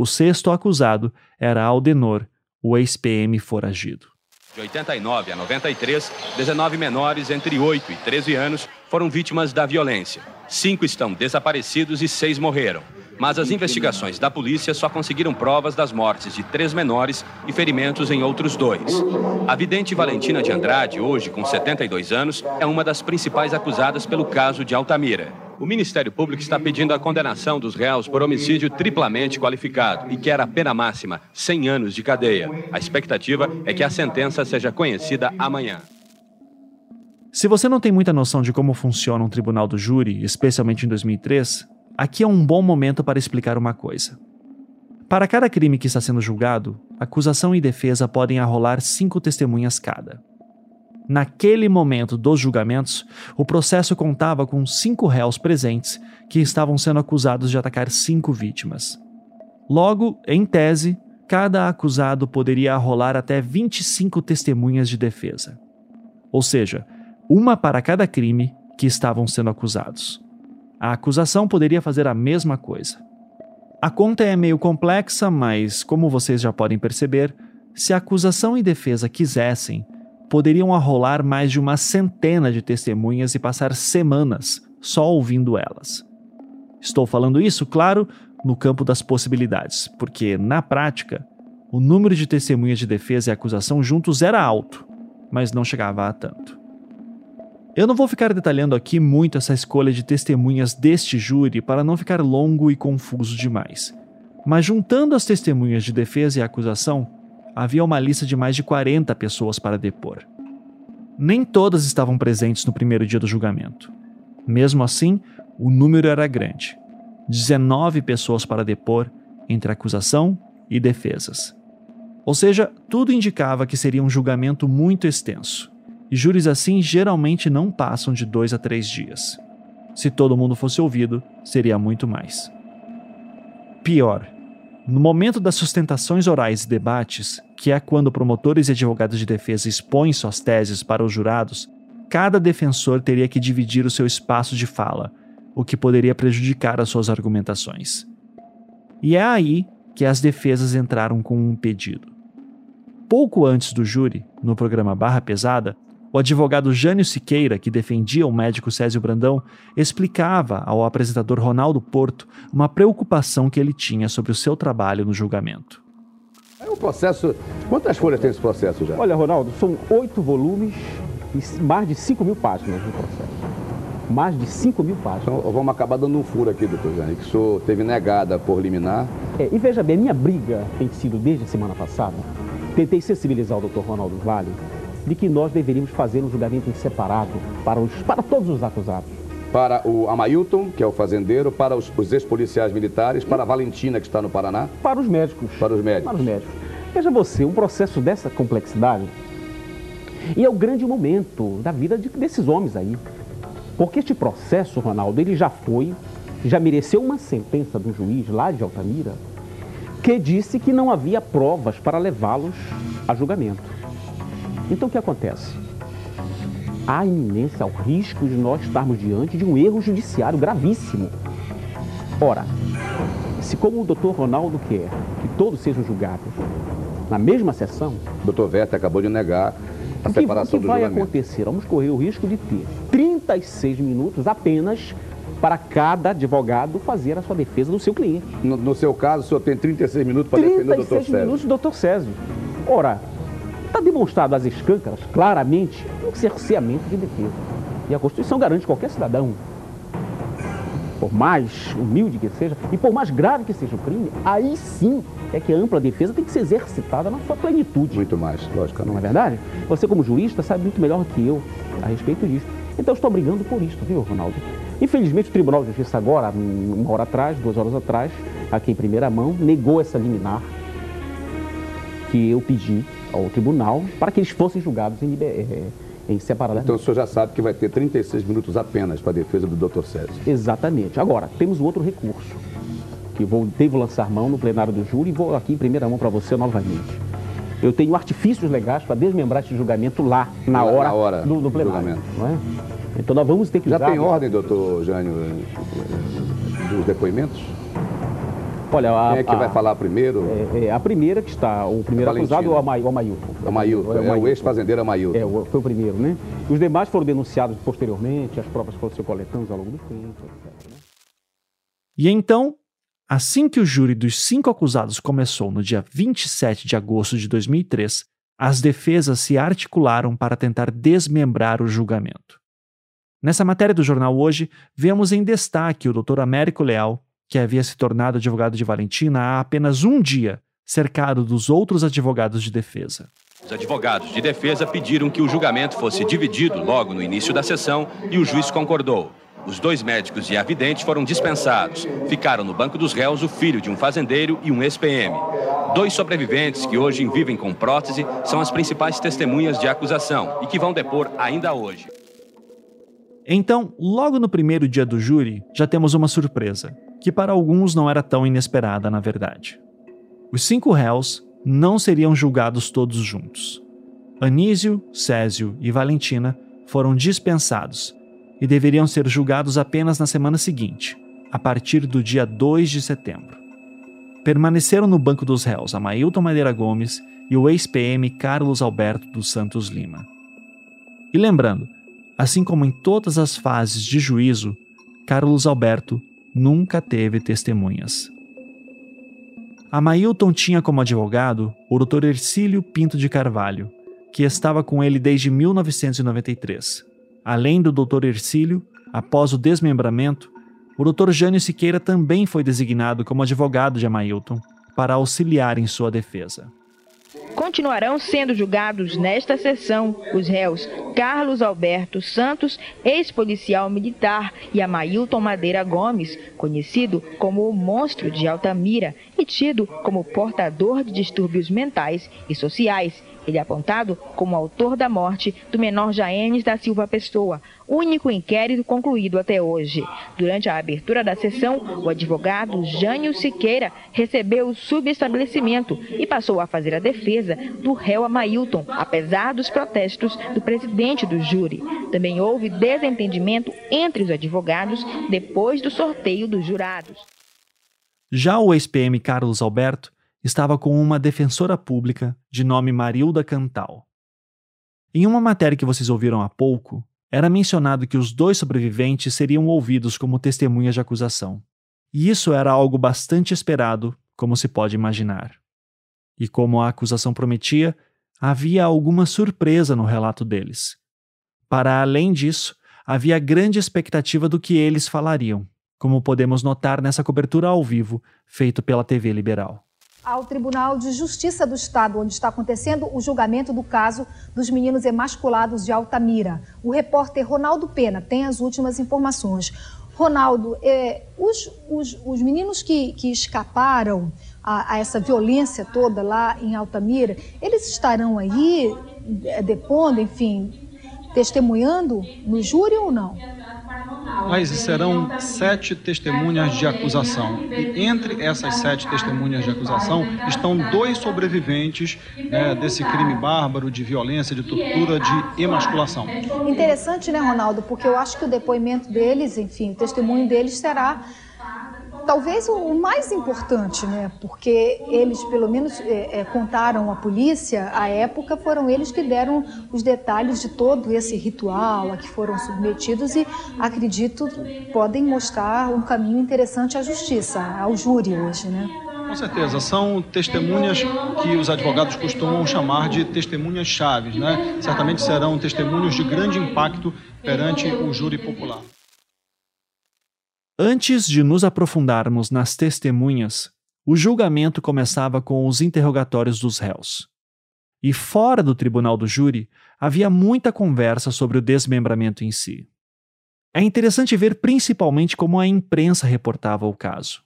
O sexto acusado era Aldenor, o ex-PM foragido. De 89 a 93, 19 menores entre 8 e 13 anos foram vítimas da violência. Cinco estão desaparecidos e seis morreram. Mas as investigações da polícia só conseguiram provas das mortes de três menores e ferimentos em outros dois. A vidente Valentina de Andrade, hoje com 72 anos, é uma das principais acusadas pelo caso de Altamira. O Ministério Público está pedindo a condenação dos réus por homicídio triplamente qualificado e quer a pena máxima, 100 anos de cadeia. A expectativa é que a sentença seja conhecida amanhã. Se você não tem muita noção de como funciona um tribunal do júri, especialmente em 2003, aqui é um bom momento para explicar uma coisa. Para cada crime que está sendo julgado, acusação e defesa podem arrolar cinco testemunhas cada. Naquele momento dos julgamentos, o processo contava com cinco réus presentes que estavam sendo acusados de atacar cinco vítimas. Logo, em tese, cada acusado poderia arrolar até 25 testemunhas de defesa. Ou seja, uma para cada crime que estavam sendo acusados. A acusação poderia fazer a mesma coisa. A conta é meio complexa, mas, como vocês já podem perceber, se a acusação e defesa quisessem, poderiam arrolar mais de uma centena de testemunhas e passar semanas só ouvindo elas. Estou falando isso, claro, no campo das possibilidades, porque, na prática, o número de testemunhas de defesa e acusação juntos era alto, mas não chegava a tanto. Eu não vou ficar detalhando aqui muito essa escolha de testemunhas deste júri para não ficar longo e confuso demais. Mas juntando as testemunhas de defesa e acusação, havia uma lista de mais de 40 pessoas para depor. Nem todas estavam presentes no primeiro dia do julgamento. Mesmo assim, o número era grande: 19 pessoas para depor entre acusação e defesas. Ou seja, tudo indicava que seria um julgamento muito extenso, e júris assim geralmente não passam de dois a três dias. Se todo mundo fosse ouvido, seria muito mais. Pior, no momento das sustentações orais e debates, que é quando promotores e advogados de defesa expõem suas teses para os jurados, cada defensor teria que dividir o seu espaço de fala, o que poderia prejudicar as suas argumentações. E é aí que as defesas entraram com um pedido. Pouco antes do júri, no programa Barra Pesada, o advogado Jânio Siqueira, que defendia o médico Césio Brandão, explicava ao apresentador Ronaldo Porto uma preocupação que ele tinha sobre o seu trabalho no julgamento. É um processo. Quantas folhas tem esse processo já? Olha, Ronaldo, são oito volumes e mais de 5 mil páginas no processo. Mais de 5 mil páginas. Então, vamos acabar dando um furo aqui, doutor Jânio, que o senhor teve negada por liminar. É, e veja bem, minha briga tem sido desde a semana passada. Tentei sensibilizar o doutor Ronaldo Vale de que nós deveríamos fazer um julgamento em separado para, os, para todos os acusados. Para o Amailton, que é o fazendeiro, para os, os ex-policiais militares, para a Valentina, que está no Paraná. Para os médicos. Para os médicos. Para os médicos. Veja você, um processo dessa complexidade, e é o grande momento da vida de, desses homens aí. Porque este processo, Ronaldo, ele já foi, já mereceu uma sentença do juiz lá de Altamira, que disse que não havia provas para levá-los a julgamento. Então o que acontece? Há iminência ao risco de nós estarmos diante de um erro judiciário gravíssimo. Ora, se como o doutor Ronaldo quer que todos sejam julgados na mesma sessão... O doutor Veta acabou de negar a separação do julgamento. O que vai acontecer? Vamos correr o risco de ter 36 minutos apenas para cada advogado fazer a sua defesa do seu cliente. No, no seu caso, o senhor tem 36 minutos para defender o doutor Césio. 36 minutos do doutor Césio. Ora, Está demonstrado às escâncaras, claramente, um cerceamento de defesa. E a Constituição garante qualquer cidadão, por mais humilde que seja, e por mais grave que seja o crime, aí sim é que a ampla defesa tem que ser exercitada na sua plenitude. Muito mais, logicamente. Não é verdade? Você, como jurista, sabe muito melhor que eu a respeito disso. Então, estou brigando por isso, viu, Ronaldo? Infelizmente, o Tribunal de Justiça agora, uma hora atrás, duas horas atrás, aqui em primeira mão, negou essa liminar que eu pedi ao tribunal para que eles fossem julgados em, é, em separadamente. Então o senhor já sabe que vai ter 36 minutos apenas para a defesa do Dr. César. Exatamente. Agora, temos outro recurso, que vou, devo lançar mão no plenário do júri e vou aqui em primeira mão para você novamente. Eu tenho artifícios legais para desmembrar esse julgamento lá, na hora, na hora do, do plenário. É? Então nós vamos ter que... Já tem ordem, doutor Jânio, dos depoimentos? Olha, a, Quem é que a, vai falar primeiro? É, é, a primeira que está, o primeiro acusado é o Amailton. O Amailton, é, o ex-fazendeiro Amailton. É, foi o primeiro, né? Os demais foram denunciados posteriormente, as provas foram ser coletadas ao longo do tempo, etc. Né? E então, Assim que o júri dos cinco acusados começou no dia 27 de agosto de 2003, as defesas se articularam para tentar desmembrar o julgamento. Nessa matéria do jornal hoje, vemos em destaque o Dr. Américo Leal, que havia se tornado advogado de Valentina há apenas um dia, cercado dos outros advogados de defesa. Os advogados de defesa pediram que o julgamento fosse dividido logo no início da sessão e o juiz concordou. Os dois médicos e a vidente foram dispensados. Ficaram no banco dos réus o filho de um fazendeiro e um ex-PM. Dois sobreviventes que hoje vivem com prótese são as principais testemunhas de acusação e que vão depor ainda hoje. Então, logo no primeiro dia do júri, já temos uma surpresa, que para alguns não era tão inesperada, na verdade. Os cinco réus não seriam julgados todos juntos. Anísio, Césio e Valentina foram dispensados e deveriam ser julgados apenas na semana seguinte, a partir do dia 2 de setembro. Permaneceram no banco dos réus Amailton Madeira Gomes e o ex-PM Carlos Alberto dos Santos Lima. E lembrando, assim como em todas as fases de juízo, Carlos Alberto nunca teve testemunhas. Amailton tinha como advogado o Dr. Ercílio Pinto de Carvalho, que estava com ele desde 1993. Além do Dr. Ercílio, após o desmembramento, o Dr. Jânio Siqueira também foi designado como advogado de Amailton para auxiliar em sua defesa. Continuarão sendo julgados nesta sessão os réus Carlos Alberto Santos, ex-policial militar, e Amailton Madeira Gomes, conhecido como o monstro de Altamira e tido como portador de distúrbios mentais e sociais, ele é apontado como autor da morte do menor Jaenes da Silva Pessoa, único inquérito concluído até hoje. Durante a abertura da sessão, o advogado Jânio Siqueira recebeu o subestabelecimento e passou a fazer a defesa do réu Amailton, apesar dos protestos do presidente do júri. Também houve desentendimento entre os advogados depois do sorteio dos jurados. Já o ex-PM Carlos Alberto estava com uma defensora pública de nome Marilda Cantal. Em uma matéria que vocês ouviram há pouco, era mencionado que os dois sobreviventes seriam ouvidos como testemunhas de acusação. E isso era algo bastante esperado, como se pode imaginar. E como a acusação prometia, havia alguma surpresa no relato deles. Para além disso, havia grande expectativa do que eles falariam, como podemos notar nessa cobertura ao vivo feita pela TV Liberal ao Tribunal de Justiça do Estado, onde está acontecendo o julgamento do caso dos meninos emasculados de Altamira. O repórter Ronaldo Pena tem as últimas informações. Ronaldo, é, os, os, os, meninos que, que escaparam a, a, essa violência toda lá em Altamira, eles estarão aí é, depondo, enfim, testemunhando no júri ou não? Mas serão sete testemunhas de acusação. E entre essas sete testemunhas de acusação estão dois sobreviventes né, desse crime bárbaro de violência, de tortura, de emasculação. Interessante, né, Ronaldo? Porque eu acho que o depoimento deles, enfim, o testemunho deles será talvez o mais importante, né? Porque eles, pelo menos, é, é, contaram à polícia, à época, foram eles que deram os detalhes de todo esse ritual a que foram submetidos e, acredito, podem mostrar um caminho interessante à justiça, ao júri hoje, né? Com certeza, são testemunhas que os advogados costumam chamar de testemunhas chaves, né? Certamente serão testemunhos de grande impacto perante o júri popular. Antes de nos aprofundarmos nas testemunhas, o julgamento começava com os interrogatórios dos réus. E fora do tribunal do júri, havia muita conversa sobre o desmembramento em si. É interessante ver principalmente como a imprensa reportava o caso.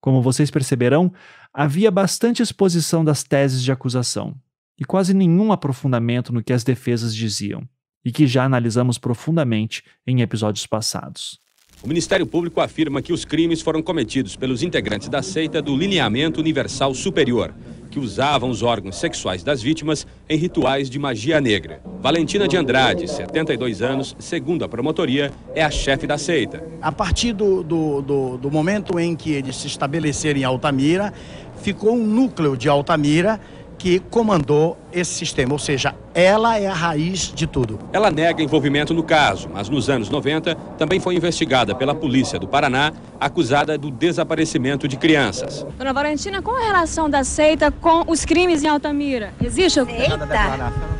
Como vocês perceberão, havia bastante exposição das teses de acusação e quase nenhum aprofundamento no que as defesas diziam, e que já analisamos profundamente em episódios passados. O Ministério Público afirma que os crimes foram cometidos pelos integrantes da seita do Lineamento Universal Superior, que usavam os órgãos sexuais das vítimas em rituais de magia negra. Valentina de Andrade, 72 anos, segundo a promotoria, é a chefe da seita. A partir do, do, do, do momento em que eles se estabeleceram em Altamira, ficou um núcleo de Altamira que comandou esse sistema, ou seja, ela é a raiz de tudo. Ela nega envolvimento no caso, mas nos anos 90 também foi investigada pela polícia do Paraná, acusada do desaparecimento de crianças. Dona Valentina, qual a relação da seita com os crimes em Altamira? Existe? Seita?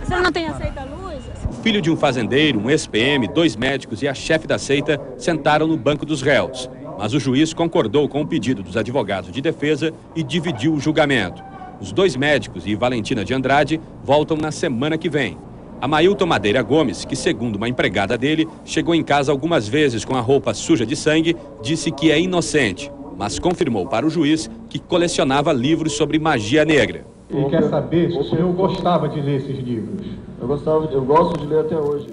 Você não tem a seita luz? O filho de um fazendeiro, um ex-PM, dois médicos e a chefe da seita sentaram no banco dos réus. Mas o juiz concordou com o pedido dos advogados de defesa e dividiu o julgamento. Os dois médicos e Valentina de Andrade voltam na semana que vem. A Mailton Madeira Gomes, que segundo uma empregada dele, chegou em casa algumas vezes com a roupa suja de sangue, disse que é inocente, mas confirmou para o juiz que colecionava livros sobre magia negra. Ele quer saber se o senhor gostava de ler esses livros. Eu gostava, eu gosto de ler até hoje.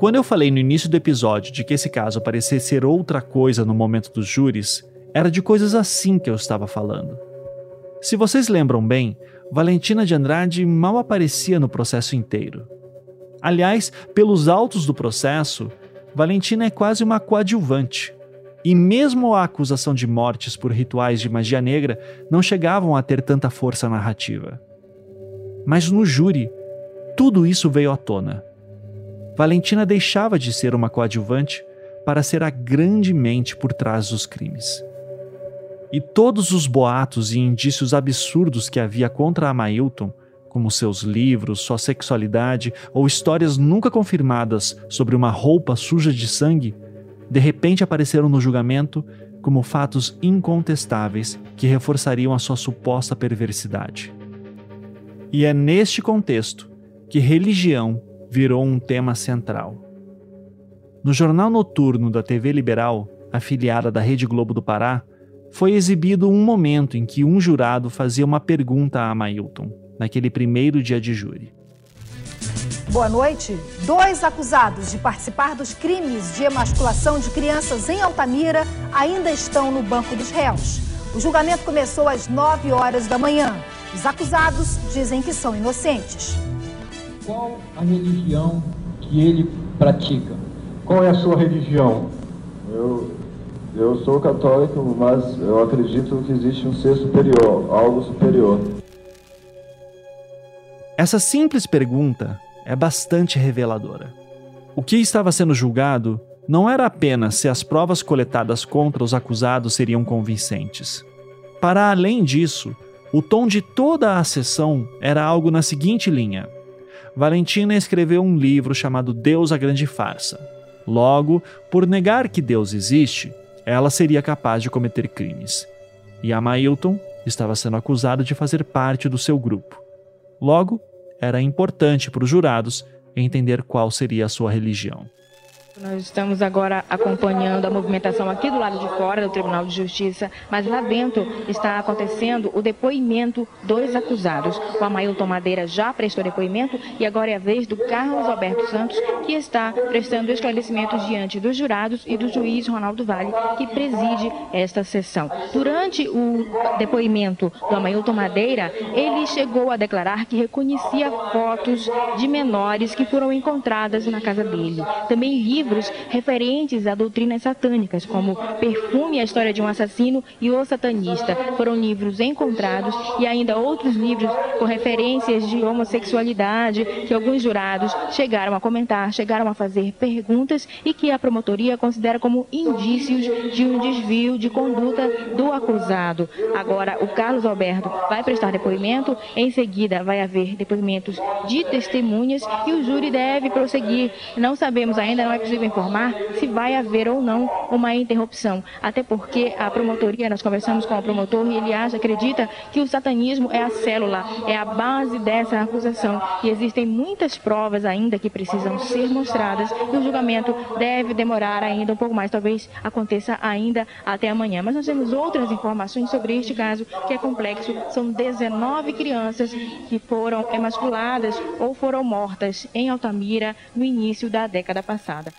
Quando eu falei no início do episódio de que esse caso parecia ser outra coisa no momento dos júris, era de coisas assim que eu estava falando. Se vocês lembram bem, Valentina de Andrade mal aparecia no processo inteiro. Aliás, pelos autos do processo, Valentina é quase uma coadjuvante. E mesmo a acusação de mortes por rituais de magia negra não chegavam a ter tanta força narrativa. Mas no júri, tudo isso veio à tona. Valentina deixava de ser uma coadjuvante para ser a grande mente por trás dos crimes. E todos os boatos e indícios absurdos que havia contra a Mailton, como seus livros, sua sexualidade ou histórias nunca confirmadas sobre uma roupa suja de sangue, de repente apareceram no julgamento como fatos incontestáveis que reforçariam a sua suposta perversidade. E é neste contexto que religião virou um tema central. No jornal noturno da TV Liberal, afiliada da Rede Globo do Pará, foi exibido um momento em que um jurado fazia uma pergunta a Mailton, naquele primeiro dia de júri. Boa noite. Dois acusados de participar dos crimes de emasculação de crianças em Altamira ainda estão no banco dos réus. O julgamento começou às 9 horas da manhã. Os acusados dizem que são inocentes. Qual a religião que ele pratica? Qual é a sua religião? Eu eu sou católico, mas eu acredito que existe um ser superior, algo superior. Essa simples pergunta é bastante reveladora. O que estava sendo julgado não era apenas se as provas coletadas contra os acusados seriam convincentes. Para além disso, o tom de toda a sessão era algo na seguinte linha: Valentina escreveu um livro chamado Deus a Grande Farsa. Logo, por negar que Deus existe, ela seria capaz de cometer crimes. E a Mailton estava sendo acusada de fazer parte do seu grupo. Logo, era importante para os jurados entender qual seria a sua religião. Nós estamos agora acompanhando a movimentação aqui do lado de fora do Tribunal de Justiça, mas lá dentro está acontecendo o depoimento dos acusados. O Amailton Madeira já prestou depoimento e agora é a vez do Carlos Alberto Santos, que está prestando esclarecimentos diante dos jurados e do juiz Ronaldo Vale, que preside esta sessão. Durante o depoimento do Amailton Madeira, ele chegou a declarar que reconhecia fotos de menores que foram encontradas na casa dele. Também livros livros referentes a doutrinas satânicas, como Perfume, a História de um Assassino e O Satanista. Foram livros encontrados e ainda outros livros com referências de homossexualidade que alguns jurados chegaram a comentar, chegaram a fazer perguntas e que a promotoria considera como indícios de um desvio de conduta do acusado. Agora, o Carlos Alberto vai prestar depoimento, em seguida vai haver depoimentos de testemunhas e o júri deve prosseguir. Não sabemos ainda, não é possível informar se vai haver ou não uma interrupção. Até porque a promotoria, nós conversamos com o promotor e ele acha, acredita que o satanismo é a célula, é a base dessa acusação. E existem muitas provas ainda que precisam ser mostradas e o julgamento deve demorar ainda um pouco mais, talvez aconteça ainda até amanhã. Mas nós temos outras informações sobre este caso que é complexo. São 19 crianças que foram emasculadas ou foram mortas em Altamira no início da década passada.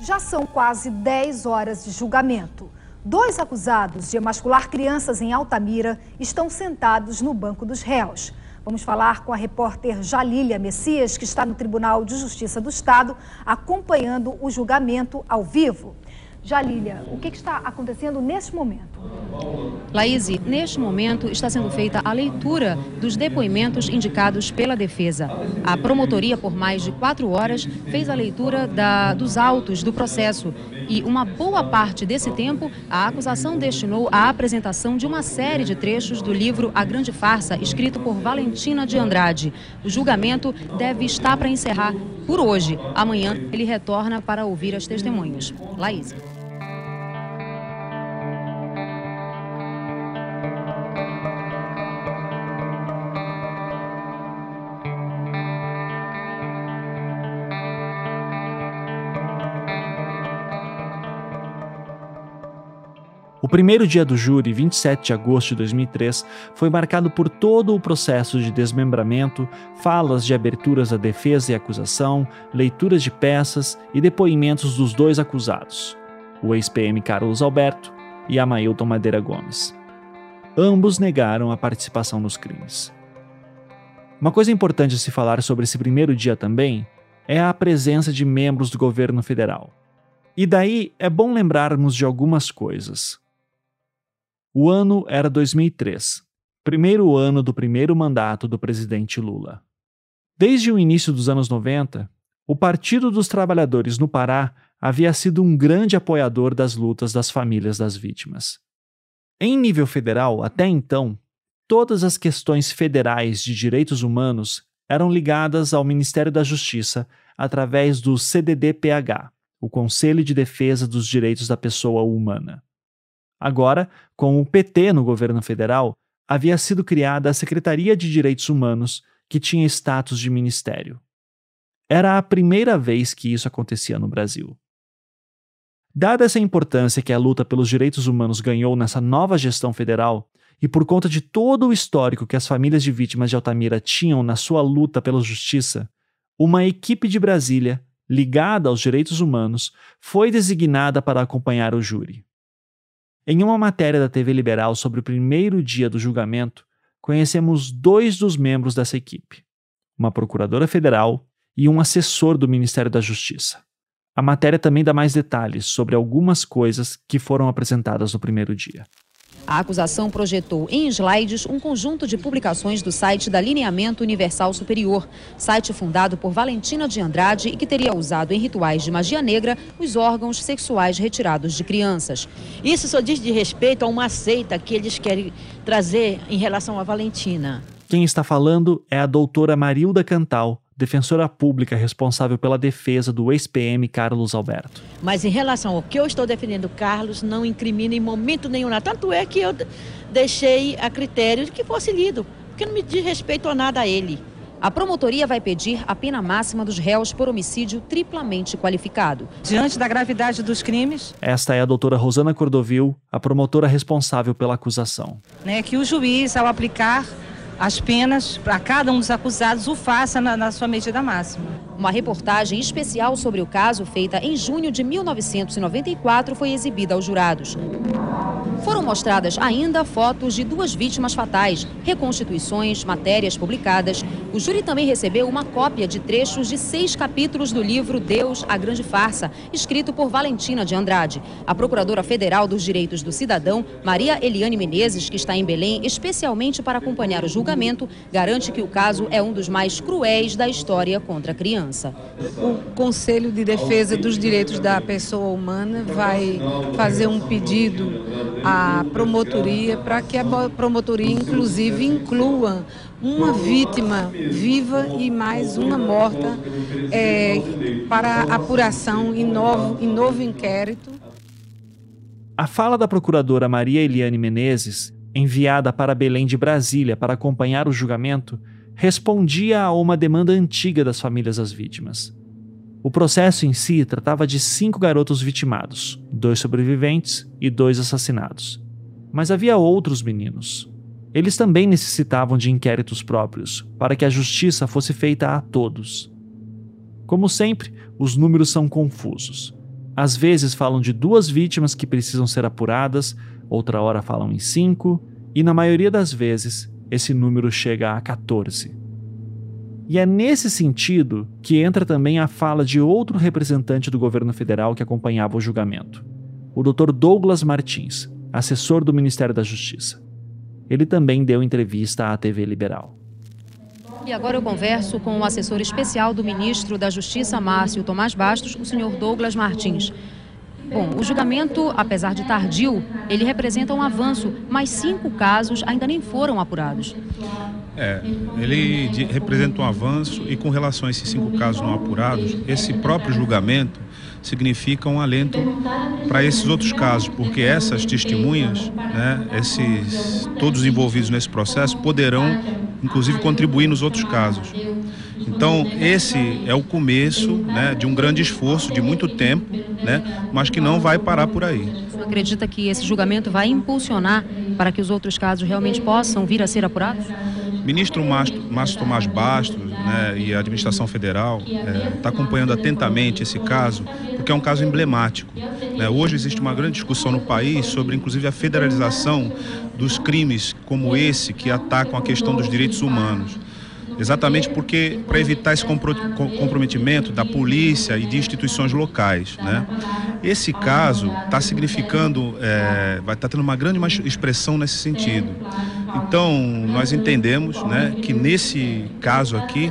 Já são quase 10 horas de julgamento. Dois acusados de emascular crianças em Altamira estão sentados no banco dos réus. Vamos falar com a repórter Jalília Messias, que está no Tribunal de Justiça do Estado, acompanhando o julgamento ao vivo. Jalília, o que, está acontecendo neste momento? Laís, neste momento está sendo feita a leitura dos depoimentos indicados pela defesa. A promotoria, por mais de quatro horas, fez a leitura da, dos autos do processo e uma boa parte desse tempo a acusação destinou à apresentação de uma série de trechos do livro A Grande Farsa, escrito por Valentina de Andrade. O julgamento deve estar para encerrar por hoje. Amanhã ele retorna para ouvir as testemunhas. Laís. Primeiro dia do júri, 27 de agosto de 2003, foi marcado por todo o processo de desmembramento, falas de aberturas da defesa e acusação, leituras de peças e depoimentos dos dois acusados, o ex-PM Carlos Alberto e Amailton Madeira Gomes. Ambos negaram a participação nos crimes. Uma coisa importante a se falar sobre esse primeiro dia também é a presença de membros do governo federal. E daí é bom lembrarmos de algumas coisas. O ano era 2003, primeiro ano do primeiro mandato do presidente Lula. Desde o início dos anos 90, o Partido dos Trabalhadores no Pará havia sido um grande apoiador das lutas das famílias das vítimas. Em nível federal, até então, todas as questões federais de direitos humanos eram ligadas ao Ministério da Justiça através do CDDPH, o Conselho de Defesa dos Direitos da Pessoa Humana. Agora, com o PT no governo federal, havia sido criada a Secretaria de Direitos Humanos, que tinha status de ministério. Era a primeira vez que isso acontecia no Brasil. Dada essa importância que a luta pelos direitos humanos ganhou nessa nova gestão federal, e por conta de todo o histórico que as famílias de vítimas de Altamira tinham na sua luta pela justiça, uma equipe de Brasília, ligada aos direitos humanos, foi designada para acompanhar o júri. Em uma matéria da TV Liberal sobre o primeiro dia do julgamento, conhecemos dois dos membros dessa equipe, uma procuradora federal e um assessor do Ministério da Justiça. A matéria também dá mais detalhes sobre algumas coisas que foram apresentadas no primeiro dia. A acusação projetou em slides um conjunto de publicações do site da Lineamento Universal Superior, site fundado por Valentina de Andrade e que teria usado em rituais de magia negra os órgãos sexuais retirados de crianças. Isso só diz de respeito a uma seita que eles querem trazer em relação a Valentina. Quem está falando é a doutora Marilda Cantal, defensora pública responsável pela defesa do ex-PM Carlos Alberto. Mas em relação ao que eu estou defendendo, Carlos não incrimina em momento nenhum nada. Tanto é que eu deixei a critério de que fosse lido, porque não me diz respeito a nada a ele. A promotoria vai pedir a pena máxima dos réus por homicídio triplamente qualificado. Diante da gravidade dos crimes. Esta é a doutora Rosana Cordovil, a promotora responsável pela acusação. Né, que o juiz, ao aplicar as penas para cada um dos acusados o faça na, na, sua medida máxima. Uma reportagem especial sobre o caso, feita em junho de 1994, foi exibida aos jurados. Foram mostradas ainda fotos de duas vítimas fatais, reconstituições, matérias publicadas. O júri também recebeu uma cópia de trechos de seis capítulos do livro Deus, a Grande Farsa, escrito por Valentina de Andrade. A Procuradora Federal dos Direitos do Cidadão, Maria Eliane Menezes, que está em Belém especialmente para acompanhar o julgamento, garante que o caso é um dos mais cruéis da história contra a criança. O Conselho de Defesa dos Direitos da Pessoa Humana vai fazer um pedido a promotoria para que a promotoria, inclusive, inclua uma vítima viva e mais uma morta é, para apuração em novo, em novo inquérito. A fala da procuradora Maria Eliane Menezes, enviada para Belém de Brasília para acompanhar o julgamento, respondia a uma demanda antiga das famílias das vítimas. O processo em si tratava de cinco garotos vitimados, dois sobreviventes e dois assassinados. Mas havia outros meninos. Eles também necessitavam de inquéritos próprios, para que a justiça fosse feita a todos. Como sempre, os números são confusos. Às vezes falam de duas vítimas que precisam ser apuradas, outra hora falam em cinco, e na maioria das vezes esse número chega a 14. E é nesse sentido que entra também a fala de outro representante do governo federal que acompanhava o julgamento, o Dr. Douglas Martins, assessor do Ministério da Justiça. Ele também deu entrevista à TV Liberal. E agora eu converso com o assessor especial do ministro da Justiça, Márcio Tomás Bastos, o senhor Douglas Martins. Bom, o julgamento, apesar de tardio, ele representa um avanço, mas cinco casos ainda nem foram apurados. É, ele de, representa um avanço e com relação a esses cinco casos não apurados, esse próprio julgamento significa um alento para esses outros casos, porque essas testemunhas, né, esses todos envolvidos nesse processo poderão inclusive contribuir nos outros casos. Então, esse é o começo né, de um grande esforço de muito tempo, né, mas que não vai parar por aí. Você acredita que esse julgamento vai impulsionar para que os outros casos realmente possam vir a ser apurados? Ministro Márcio Tomás Bastos né, e a administração federal está é, tá acompanhando atentamente esse caso, porque é um caso emblemático. Né? Hoje existe uma grande discussão no país sobre, inclusive, a federalização dos crimes como esse que atacam a questão dos direitos humanos exatamente porque para evitar esse comprometimento da polícia e de instituições locais, né? Esse caso está significando, é, vai estar tá tendo uma grande expressão nesse sentido. Então nós entendemos, né, que nesse caso aqui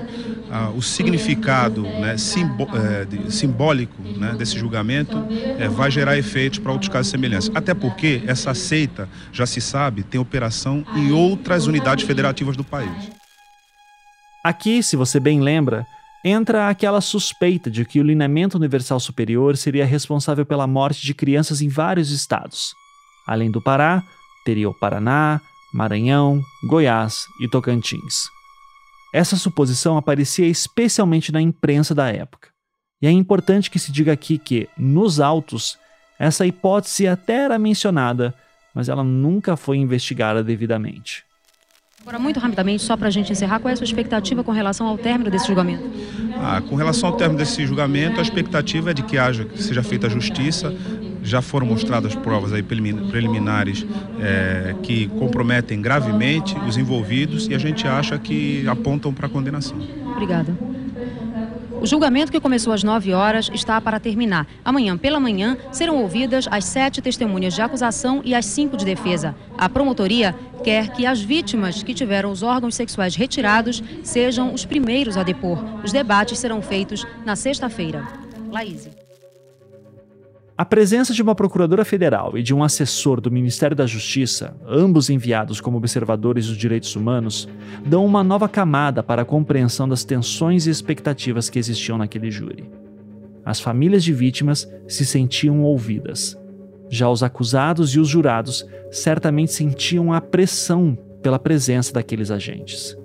ah, o significado né, simbo, é, de, simbólico né, desse julgamento é, vai gerar efeitos para outros casos semelhantes. Até porque essa seita, já se sabe, tem operação em outras unidades federativas do país. Aqui, se você bem lembra, entra aquela suspeita de que o Lineamento Universal Superior seria responsável pela morte de crianças em vários estados. Além do Pará, teria o Paraná, Maranhão, Goiás e Tocantins. Essa suposição aparecia especialmente na imprensa da época. E é importante que se diga aqui que, nos autos, essa hipótese até era mencionada, mas ela nunca foi investigada devidamente. Agora, muito rapidamente, só para a gente encerrar, qual é a sua expectativa com relação ao término desse julgamento? Ah, com relação ao término desse julgamento, a expectativa é de que haja, que seja feita a justiça. Já foram mostradas provas aí preliminares é, que comprometem gravemente os envolvidos e a gente acha que apontam para a condenação. Obrigada. O julgamento, que começou às 9 horas, está para terminar. Amanhã, pela manhã, serão ouvidas as sete testemunhas de acusação e as cinco de defesa. A promotoria quer que as vítimas que tiveram os órgãos sexuais retirados sejam os primeiros a depor. Os debates serão feitos na sexta-feira. Laís. A presença de uma procuradora federal e de um assessor do Ministério da Justiça, ambos enviados como observadores dos direitos humanos, dão uma nova camada para a compreensão das tensões e expectativas que existiam naquele júri. As famílias de vítimas se sentiam ouvidas. Já os acusados e os jurados certamente sentiam a pressão pela presença daqueles agentes.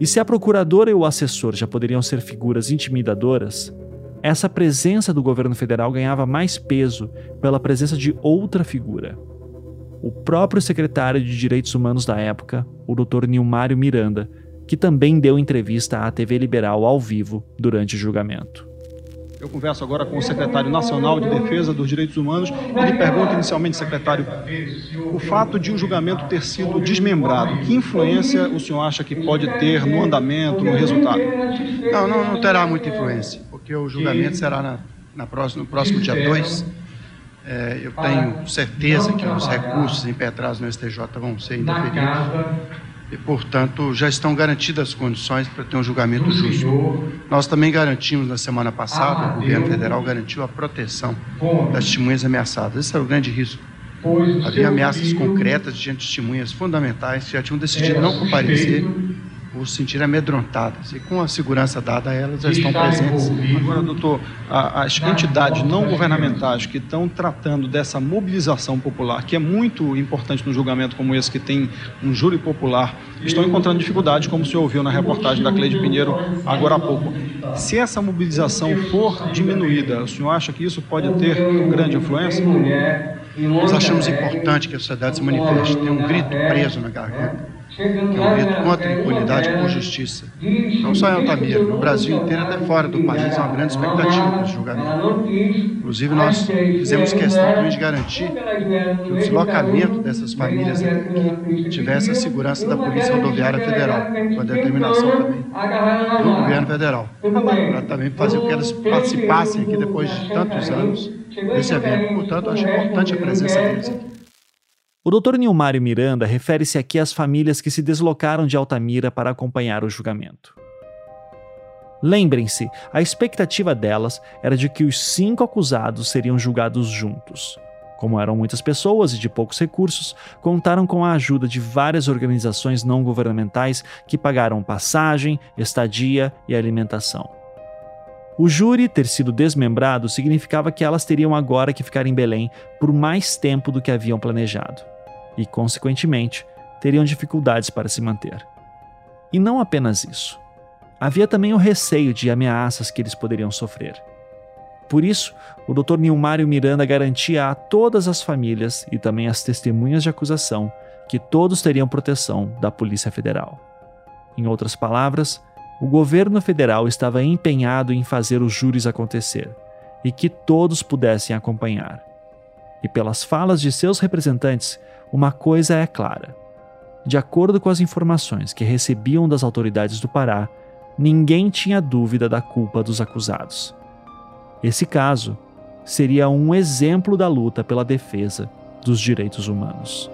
E se a procuradora e o assessor já poderiam ser figuras intimidadoras, essa presença do governo federal ganhava mais peso pela presença de outra figura. O próprio secretário de Direitos Humanos da época, o Dr. Nilmário Miranda, que também deu entrevista à TV Liberal ao vivo durante o julgamento. Eu converso agora com o secretário nacional de Defesa dos Direitos Humanos e lhe pergunto inicialmente, secretário, o fato de o julgamento ter sido desmembrado, que influência o senhor acha que pode ter no andamento, no resultado? Não, não, não terá muita influência porque o julgamento será na, na próxima, no próximo dia 2. É, eu tenho certeza que os recursos impetrados no STJ vão ser indeferidos e, portanto, já estão garantidas as condições para ter um julgamento justo. Nós também garantimos na semana passada, o governo federal garantiu a proteção das testemunhas ameaçadas. Esse era o grande risco. Havia ameaças concretas de testemunhas fundamentais que já tinham decidido não comparecer por se sentir amedrontadas. E com a segurança dada a elas, já estão presentes. Agora, doutor, as entidades não governamentais que estão tratando dessa mobilização popular, que é muito importante no julgamento como esse, que tem um júri popular, estão encontrando dificuldades, como o senhor ouviu na reportagem da Cleide Pinheiro agora há pouco. Se essa mobilização for diminuída, o senhor acha que isso pode ter grande influência? Nós achamos importante que a sociedade se manifeste, tem um grito preso na garganta que é um grito contra a impunidade por justiça. Não só em Altamira, no Brasil inteiro, até fora do país, há uma grande expectativa para esse julgamento. Inclusive, nós fizemos questão também de garantir que o deslocamento dessas famílias aqui tivesse a segurança da Polícia Rodoviária Federal, com a determinação também do governo federal, para também fazer com que elas participassem aqui depois de tantos anos desse evento. Portanto, acho importante a presença deles aqui. O Dr. Nilmário Miranda refere-se aqui às famílias que se deslocaram de Altamira para acompanhar o julgamento. Lembrem-se, a expectativa delas era de que os cinco acusados seriam julgados juntos. Como eram muitas pessoas e de poucos recursos, contaram com a ajuda de várias organizações não governamentais que pagaram passagem, estadia e alimentação. O júri ter sido desmembrado significava que elas teriam agora que ficar em Belém por mais tempo do que haviam planejado, e, consequentemente, teriam dificuldades para se manter. E não apenas isso. Havia também o receio de ameaças que eles poderiam sofrer. Por isso, o Dr. Nilmário Miranda garantia a todas as famílias e também às testemunhas de acusação que todos teriam proteção da Polícia Federal. Em outras palavras, o governo federal estava empenhado em fazer os júris acontecer e que todos pudessem acompanhar. E pelas falas de seus representantes, uma coisa é clara. De acordo com as informações que recebiam das autoridades do Pará, ninguém tinha dúvida da culpa dos acusados. Esse caso seria um exemplo da luta pela defesa dos direitos humanos.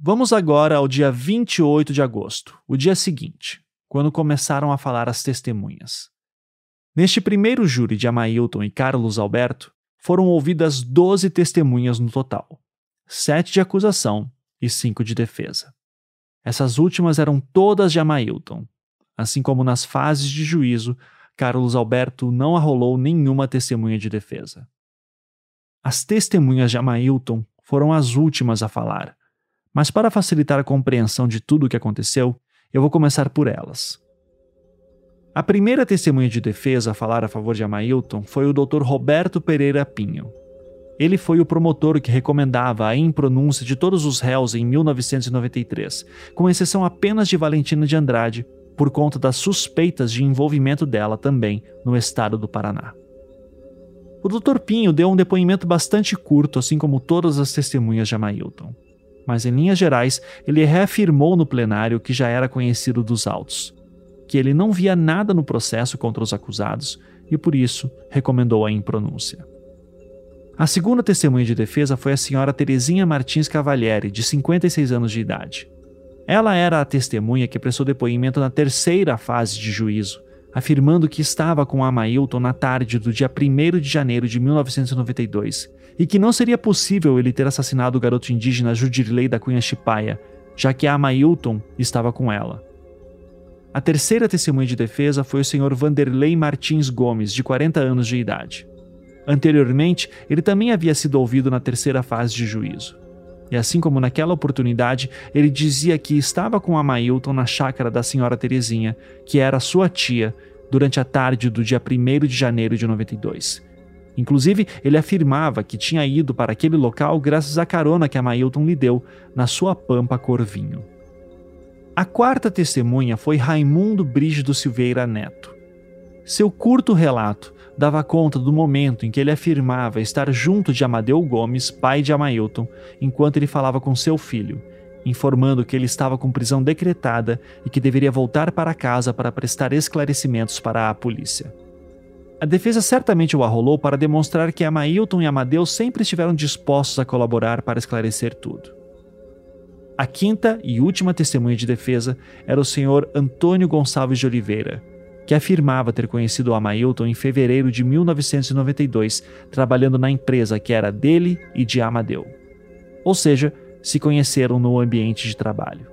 Vamos agora ao dia 28 de agosto, o dia seguinte, quando começaram a falar as testemunhas. Neste primeiro júri de Amailton e Carlos Alberto, foram ouvidas 12 testemunhas no total, sete de acusação e cinco de defesa. Essas últimas eram todas de Amailton. Assim como nas fases de juízo, Carlos Alberto não arrolou nenhuma testemunha de defesa. As testemunhas de Amailton foram as últimas a falar, mas para facilitar a compreensão de tudo o que aconteceu, eu vou começar por elas. A primeira testemunha de defesa a falar a favor de Amailton foi o Dr. Roberto Pereira Pinho. Ele foi o promotor que recomendava a impronúncia de todos os réus em 1993, com exceção apenas de Valentina de Andrade, por conta das suspeitas de envolvimento dela também no estado do Paraná. O Dr. Pinho deu um depoimento bastante curto, assim como todas as testemunhas de Amailton. Mas, em linhas gerais, ele reafirmou no plenário que já era conhecido dos autos que ele não via nada no processo contra os acusados e, por isso, recomendou a impronúncia. A segunda testemunha de defesa foi a senhora Terezinha Martins Cavalieri, de 56 anos de idade. Ela era a testemunha que prestou depoimento na terceira fase de juízo, afirmando que estava com Amailton na tarde do dia 1 de janeiro de 1992 e que não seria possível ele ter assassinado o garoto indígena Judirley da Cunha Chipaia, já que Amailton estava com ela. A terceira testemunha de defesa foi o senhor Vanderlei Martins Gomes, de 40 anos de idade. Anteriormente, ele também havia sido ouvido na terceira fase de juízo. E assim como naquela oportunidade, ele dizia que estava com a Mailton na chácara da senhora Terezinha, que era sua tia, durante a tarde do dia 1 de janeiro de 92. Inclusive, ele afirmava que tinha ido para aquele local graças à carona que a Mailton lhe deu na sua pampa Corvinho. A quarta testemunha foi Raimundo Brígido Silveira Neto. Seu curto relato dava conta do momento em que ele afirmava estar junto de Amadeu Gomes, pai de Amailton, enquanto ele falava com seu filho, informando que ele estava com prisão decretada e que deveria voltar para casa para prestar esclarecimentos para a polícia. A defesa certamente o arrolou para demonstrar que Amailton e Amadeu sempre estiveram dispostos a colaborar para esclarecer tudo. A quinta e última testemunha de defesa era o senhor Antônio Gonçalves de Oliveira, que afirmava ter conhecido Amailton em fevereiro de 1992, trabalhando na empresa que era dele e de Amadeu. Ou seja, se conheceram no ambiente de trabalho.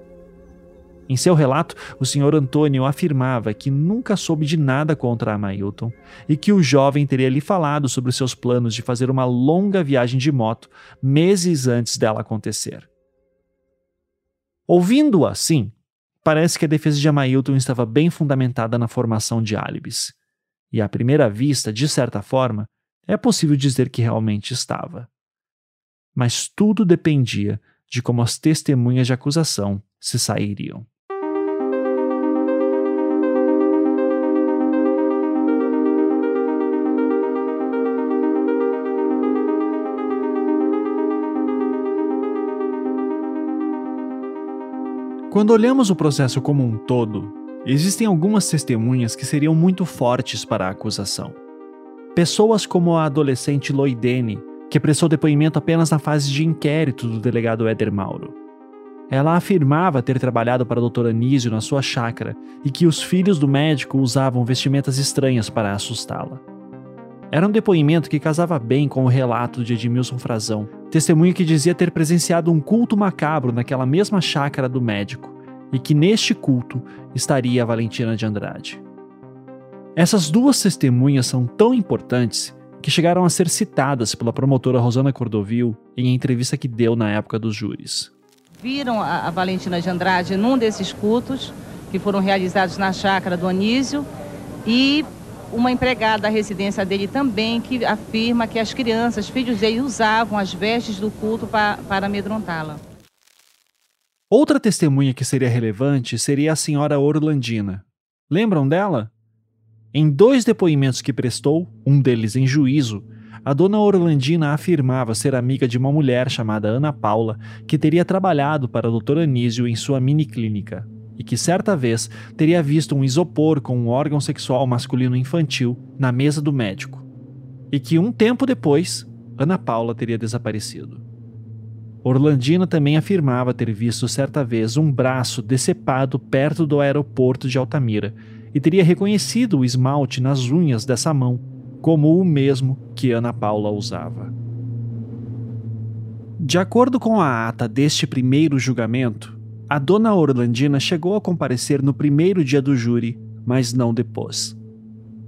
Em seu relato, o senhor Antônio afirmava que nunca soube de nada contra Amailton e que o jovem teria lhe falado sobre seus planos de fazer uma longa viagem de moto meses antes dela acontecer. Ouvindo-o assim, parece que a defesa de Amailton estava bem fundamentada na formação de álibis. E à primeira vista, de certa forma, é possível dizer que realmente estava. Mas tudo dependia de como as testemunhas de acusação se sairiam. Quando olhamos o processo como um todo, existem algumas testemunhas que seriam muito fortes para a acusação. Pessoas como a adolescente Loidene, que prestou depoimento apenas na fase de inquérito do delegado Éder Mauro. Ela afirmava ter trabalhado para o Dr. Anísio na sua chácara e que os filhos do médico usavam vestimentas estranhas para assustá-la. Era um depoimento que casava bem com o relato de Edmilson Frazão, testemunho que dizia ter presenciado um culto macabro naquela mesma chácara do médico e que neste culto estaria a Valentina de Andrade. Essas duas testemunhas são tão importantes que chegaram a ser citadas pela promotora Rosana Cordovil em entrevista que deu na época dos júris. Viram a, Valentina de Andrade num desses cultos que foram realizados na chácara do Anísio e uma empregada da residência dele também que afirma que as crianças, filhos dele, usavam as vestes do culto para, para amedrontá-la. Outra testemunha que seria relevante seria a senhora Orlandina. Lembram dela? Em dois depoimentos que prestou, um deles em juízo, a dona Orlandina afirmava ser amiga de uma mulher chamada Ana Paula, que teria trabalhado para o Dr. Anísio em sua mini clínica, e que certa vez teria visto um isopor com um órgão sexual masculino infantil na mesa do médico, e que um tempo depois, Ana Paula teria desaparecido. Orlandina também afirmava ter visto certa vez um braço decepado perto do aeroporto de Altamira e teria reconhecido o esmalte nas unhas dessa mão como o mesmo que Ana Paula usava. De acordo com a ata deste primeiro julgamento, a dona Orlandina chegou a comparecer no primeiro dia do júri, mas não depois.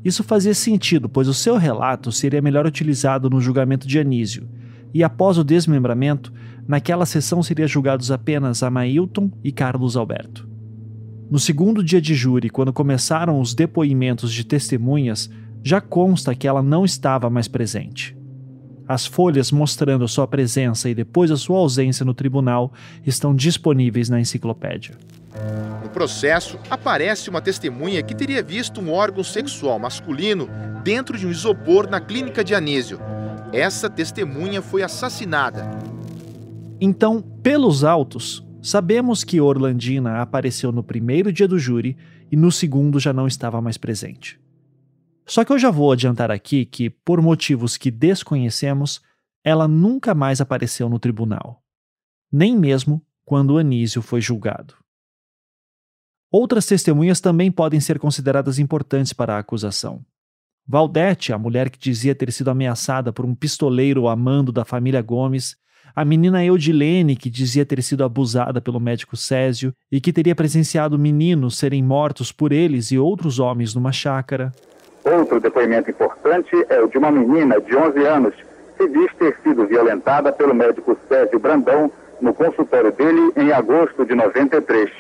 Isso fazia sentido, pois o seu relato seria melhor utilizado no julgamento de Anísio, e após o desmembramento, naquela sessão seriam julgados apenas Amailton e Carlos Alberto. No segundo dia de júri, quando começaram os depoimentos de testemunhas, já consta que ela não estava mais presente. As folhas mostrando sua presença e depois a sua ausência no tribunal estão disponíveis na enciclopédia. No processo, aparece uma testemunha que teria visto um órgão sexual masculino dentro de um isopor na clínica de Anísio. Essa testemunha foi assassinada. Então, pelos autos, Sabemos que Orlandina apareceu no primeiro dia do júri e no segundo já não estava mais presente. Só que eu já vou adiantar aqui que, por motivos que desconhecemos, ela nunca mais apareceu no tribunal, nem mesmo quando Anísio foi julgado. Outras testemunhas também podem ser consideradas importantes para a acusação. Valdete, a mulher que dizia ter sido ameaçada por um pistoleiro amando da família Gomes, a menina Eudilene, que dizia ter sido abusada pelo médico Césio e que teria presenciado meninos serem mortos por eles e outros homens numa chácara. Outro depoimento importante é o de uma menina de 11 anos que diz ter sido violentada pelo médico Césio Brandão no consultório dele em agosto de 93.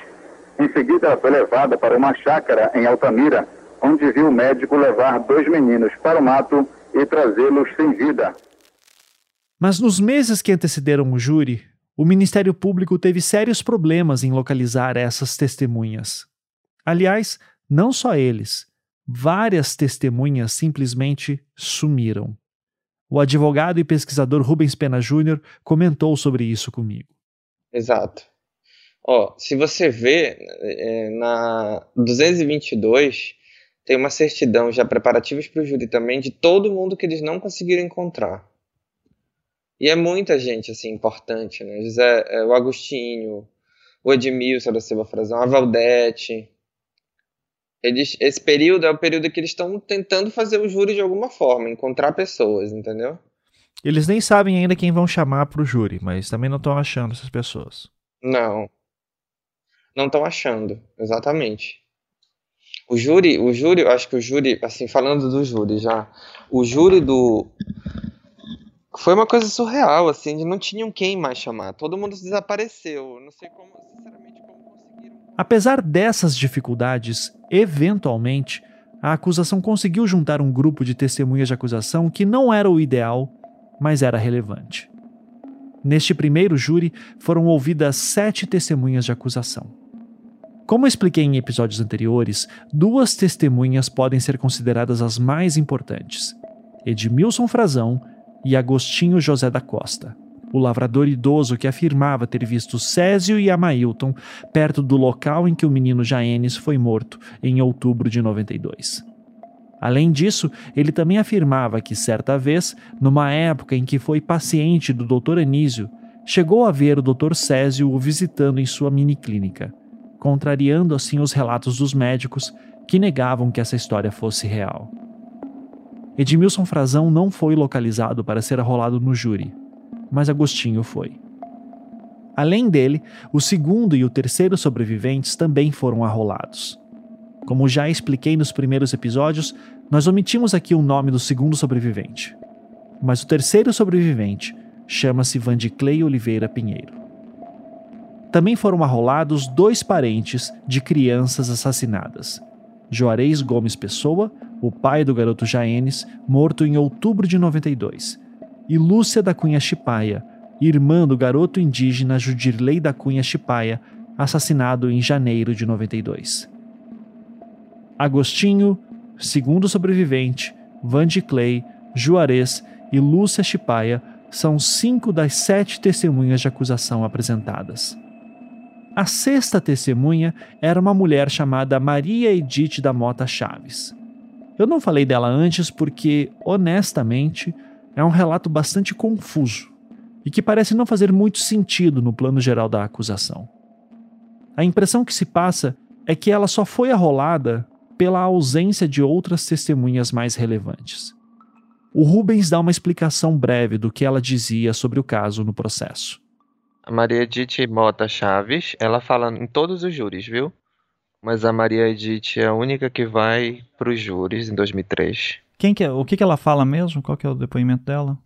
Em seguida, ela foi levada para uma chácara em Altamira, onde viu o médico levar dois meninos para o mato e trazê-los sem vida. Mas nos meses que antecederam o júri, o Ministério Público teve sérios problemas em localizar essas testemunhas. Aliás, não só eles, várias testemunhas simplesmente sumiram. O advogado e pesquisador Rubens Pena Júnior comentou sobre isso comigo. Exato. Ó, se você vê, é, na 222 tem uma certidão já preparativos para o júri também de todo mundo que eles não conseguiram encontrar. E é muita gente, assim, importante, né? José, é, o Agostinho, o Edmilson da Silva Frazão, a Valdete. Eles, esse período é o período que eles estão tentando fazer o júri de alguma forma, encontrar pessoas, entendeu? Eles nem sabem ainda quem vão chamar para o júri, mas também não estão achando essas pessoas. Não. Não estão achando, exatamente. O júri, o júri, eu acho que o júri, assim, falando do júri já, o júri do foi uma coisa surreal, assim, de não tinham quem mais chamar. Todo mundo desapareceu. Não sei como, sinceramente, como conseguiram. Apesar dessas dificuldades, eventualmente, a acusação conseguiu juntar um grupo de testemunhas de acusação que não era o ideal, mas era relevante. Neste primeiro júri, foram ouvidas sete testemunhas de acusação. Como expliquei em episódios anteriores, duas testemunhas podem ser consideradas as mais importantes: Edmilson Frazão e Agostinho José da Costa, o lavrador idoso que afirmava ter visto Césio e Amailton perto do local em que o menino Jaenes foi morto em outubro de 92. Além disso, ele também afirmava que certa vez, numa época em que foi paciente do Dr. Anísio, chegou a ver o Dr. Césio o visitando em sua miniclínica, contrariando assim os relatos dos médicos que negavam que essa história fosse real. Edmilson Frazão não foi localizado para ser arrolado no júri, mas Agostinho foi. Além dele, o segundo e o terceiro sobreviventes também foram arrolados. Como já expliquei nos primeiros episódios, nós omitimos aqui o nome do segundo sobrevivente. Mas o terceiro sobrevivente chama-se Vandiclei Oliveira Pinheiro. Também foram arrolados dois parentes de crianças assassinadas. Juarez Gomes Pessoa, o pai do garoto Jaenes, morto em outubro de 92, e Lúcia da Cunha Chipaia, irmã do garoto indígena Judirley da Cunha Chipaia, assassinado em janeiro de 92. Agostinho, segundo sobrevivente, Vande Clay, Juarez e Lúcia Chipaia são cinco das sete testemunhas de acusação apresentadas. A sexta testemunha era uma mulher chamada Maria Edith da Mota Chaves. Eu não falei dela antes porque, honestamente, é um relato bastante confuso e que parece não fazer muito sentido no plano geral da acusação. A impressão que se passa é que ela só foi arrolada pela ausência de outras testemunhas mais relevantes. O Rubens dá uma explicação breve do que ela dizia sobre o caso no processo. A Maria Edith Mota Chaves, ela fala em todos os júris, viu? Mas a Maria Edith é a única que vai para os júris em 2003. Quem que é? O que, que ela fala mesmo? Qual que é o depoimento dela?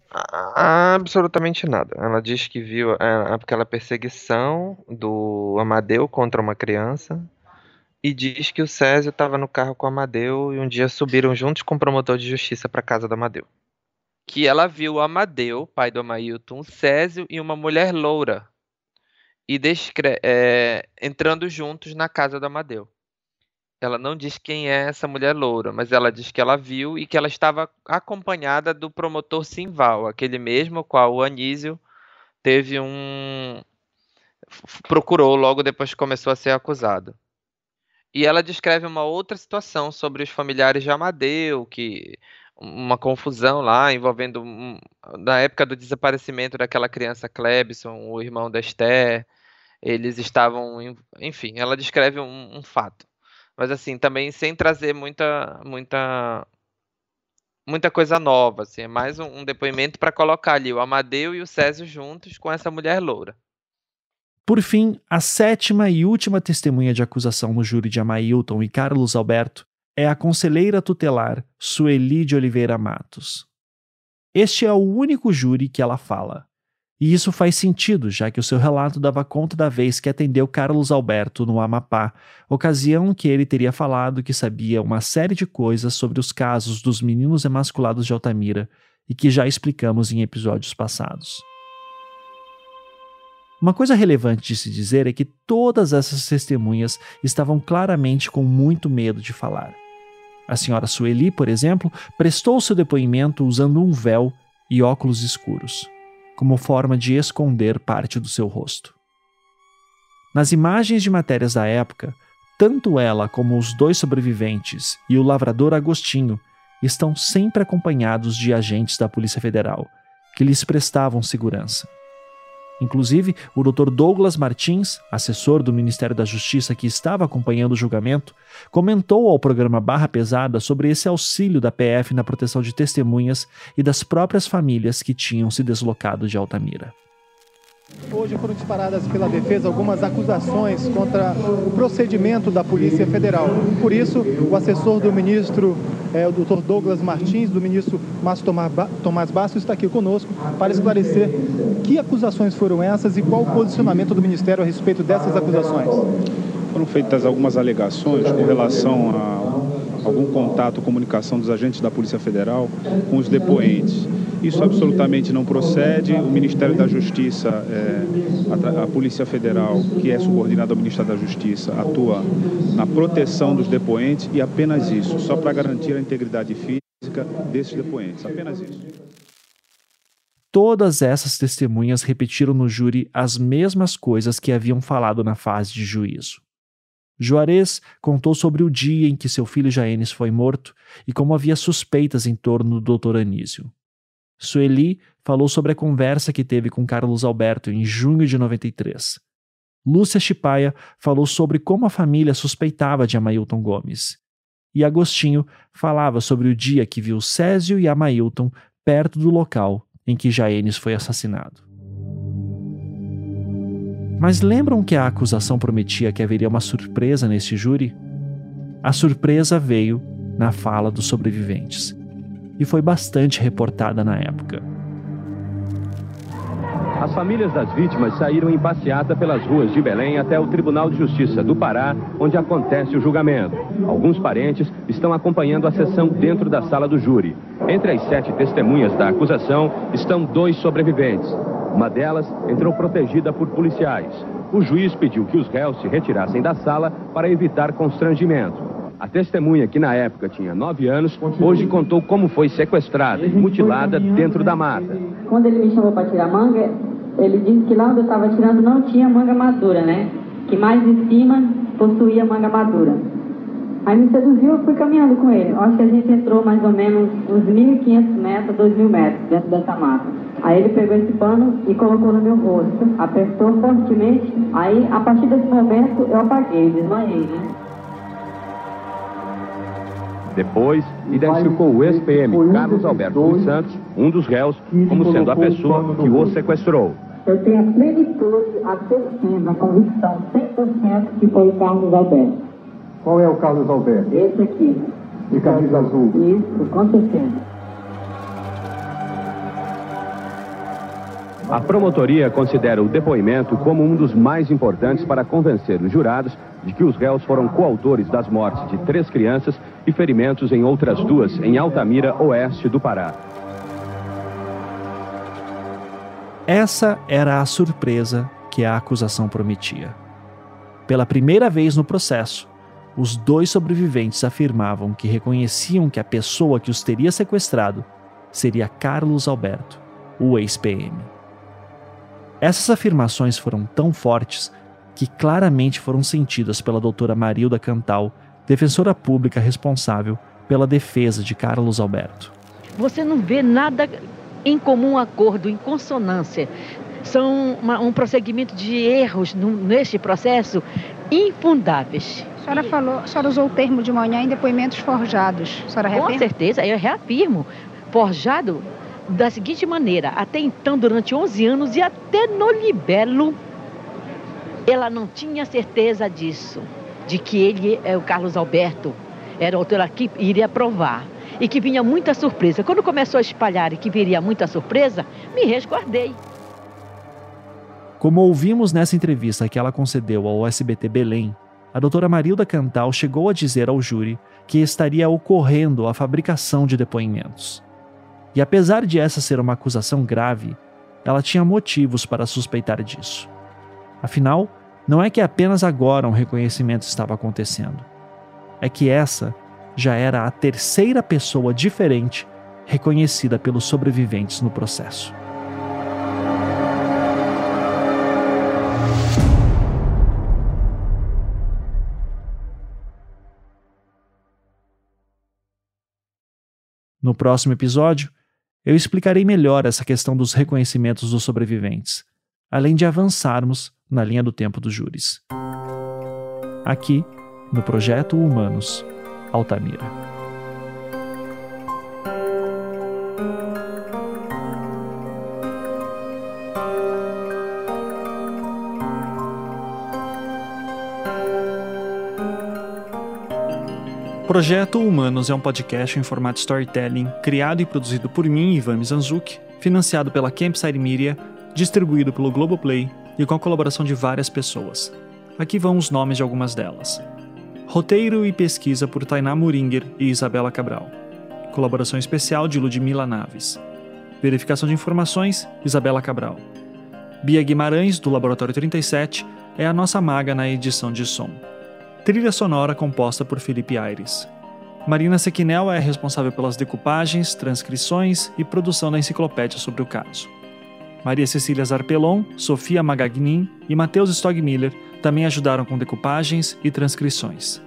Absolutamente nada. Ela diz que viu aquela perseguição do Amadeu contra uma criança e diz que o Césio estava no carro com o Amadeu e um dia subiram juntos com o promotor de justiça para casa do Amadeu. Que ela viu o Amadeu, pai do Amailton, o Césio e uma mulher loura e é, entrando juntos na casa do Amadeu. Ela não diz quem é essa mulher loura, mas ela diz que ela viu e que ela estava acompanhada do promotor Simval, aquele mesmo qual o Anísio teve um procurou logo depois que começou a ser acusado. E ela descreve uma outra situação sobre os familiares de Amadeu, que uma confusão lá envolvendo um, na época do desaparecimento daquela criança Clebson, o irmão da Esther, eles estavam, enfim, ela descreve um, um fato mas assim, também sem trazer muita muita muita coisa nova, assim, é mais um, um depoimento para colocar ali o Amadeu e o Césio juntos com essa mulher loura. Por fim, a sétima e última testemunha de acusação no júri de Amailton e Carlos Alberto é a conselheira tutelar Sueli de Oliveira Matos. Este é o único júri que ela fala. E isso faz sentido, já que o seu relato dava conta da vez que atendeu Carlos Alberto no Amapá, ocasião que ele teria falado que sabia uma série de coisas sobre os casos dos meninos emasculados de Altamira e que já explicamos em episódios passados. Uma coisa relevante de se dizer é que todas essas testemunhas estavam claramente com muito medo de falar. A senhora Sueli, por exemplo, prestou seu depoimento usando um véu e óculos escuros como forma de esconder parte do seu rosto. Nas imagens de matérias da época, tanto ela como os dois sobreviventes e o lavrador Agostinho estão sempre acompanhados de agentes da Polícia Federal, que lhes prestavam segurança. Inclusive, o Dr. Douglas Martins, assessor do Ministério da Justiça que estava acompanhando o julgamento, comentou ao programa Barra Pesada sobre esse auxílio da PF na proteção de testemunhas e das próprias famílias que tinham se deslocado de Altamira. Hoje foram disparadas pela defesa algumas acusações contra o procedimento da Polícia Federal. Por isso, o assessor do ministro, é, o doutor Douglas Martins, do ministro Márcio Tomás Bastos, está aqui conosco para esclarecer que acusações foram essas e qual o posicionamento do Ministério a respeito dessas acusações. Foram feitas algumas alegações com relação a algum contato, comunicação dos agentes da Polícia Federal com os depoentes. Isso absolutamente não procede. O Ministério da Justiça, é, a, a, Polícia Federal, que é subordinada ao Ministério da Justiça, atua na proteção dos depoentes e apenas isso, só para garantir a integridade física desses depoentes, apenas isso. Todas essas testemunhas repetiram no júri as mesmas coisas que haviam falado na fase de juízo. Juarez contou sobre o dia em que seu filho Jaenes foi morto e como havia suspeitas em torno do Dr. Anísio. Sueli falou sobre a conversa que teve com Carlos Alberto em junho de 93. Lúcia Chipaia falou sobre como a família suspeitava de Amailton Gomes. E Agostinho falava sobre o dia que viu Césio e Amailton perto do local em que Jaenes foi assassinado. Mas lembram que a acusação prometia que haveria uma surpresa neste júri? A surpresa veio na fala dos sobreviventes e foi bastante reportada na época. As famílias das vítimas saíram em passeata pelas ruas de Belém até o Tribunal de Justiça do Pará, onde acontece o julgamento. Alguns parentes estão acompanhando a sessão dentro da sala do júri. Entre as sete testemunhas da acusação estão dois sobreviventes. Uma delas entrou protegida por policiais. O juiz pediu que os réus se retirassem da sala para evitar constrangimento. A testemunha, que na época tinha nove anos, hoje contou como foi sequestrada e mutilada dentro da mata. Quando ele me chamou para tirar manga, ele disse que lá onde eu estava tirando não tinha manga madura, né? Que mais em cima possuía manga madura. Aí me seduziu, eu fui caminhando com ele. Acho que a gente entrou mais ou menos uns 1.500 metros, 2.000 metros dentro dessa mata. Aí ele pegou esse pano e colocou no meu rosto, apertou fortemente. Aí, a partir desse momento, eu apaguei, desmaiei, né? Depois, identificou o ex-PM Carlos Alberto dos Santos, um dos réus, como sendo a pessoa que o sequestrou. Eu tenho a plenitude, a certeza, a convicção 100% que foi o Carlos Alberto. Qual é o Carlos Alberto? Esse aqui. De camisa azul. Isso, com certeza. A promotoria considera o depoimento como um dos mais importantes para convencer os jurados de que os réus foram coautores das mortes de três crianças e ferimentos em outras duas em Altamira, oeste do Pará. Essa era a surpresa que a acusação prometia. Pela primeira vez no processo, os dois sobreviventes afirmavam que reconheciam que a pessoa que os teria sequestrado seria Carlos Alberto, o ex-PM. Essas afirmações foram tão fortes que claramente foram sentidas pela doutora Marilda Cantal, defensora pública responsável pela defesa de Carlos Alberto. Você não vê nada em comum acordo, em consonância. São uma, um prosseguimento de erros no, neste processo infundáveis. A senhora falou, a senhora usou o termo de manhã em depoimentos forjados. A senhora Com reafirma? certeza, eu reafirmo. Forjado da seguinte maneira: até então, durante 11 anos e até no libelo, ela não tinha certeza disso, de que ele, é o Carlos Alberto, era o autor que iria provar. E que vinha muita surpresa. Quando começou a espalhar e que viria muita surpresa, me resguardei. Como ouvimos nessa entrevista que ela concedeu ao SBT Belém, a doutora Marilda Cantal chegou a dizer ao júri que estaria ocorrendo a fabricação de depoimentos. E apesar de essa ser uma acusação grave, ela tinha motivos para suspeitar disso. Afinal, não é que apenas agora um reconhecimento estava acontecendo. É que essa já era a terceira pessoa diferente reconhecida pelos sobreviventes no processo. No próximo episódio, eu explicarei melhor essa questão dos reconhecimentos dos sobreviventes, além de avançarmos na linha do tempo dos júris. Aqui, no Projeto Humanos, Altamira. Projeto Humanos é um podcast em formato storytelling, criado e produzido por mim, Ivan Mizanzuki, financiado pela Campside Media, distribuído pelo Globoplay e com a colaboração de várias pessoas. Aqui vão os nomes de algumas delas. Roteiro e pesquisa por Tainá Muringer e Isabela Cabral. Colaboração especial de Ludmila Naves. Verificação de informações, Isabela Cabral. Bia Guimarães, do Laboratório 37, é a nossa maga na edição de som. Trilha sonora composta por Felipe Aires. Marina Sequinel é responsável pelas decupagens, transcrições e produção da enciclopédia sobre o caso. Maria Cecília Zarpelon, Sofia Magagnin e Matheus Stogmiller também ajudaram com decupagens e transcrições.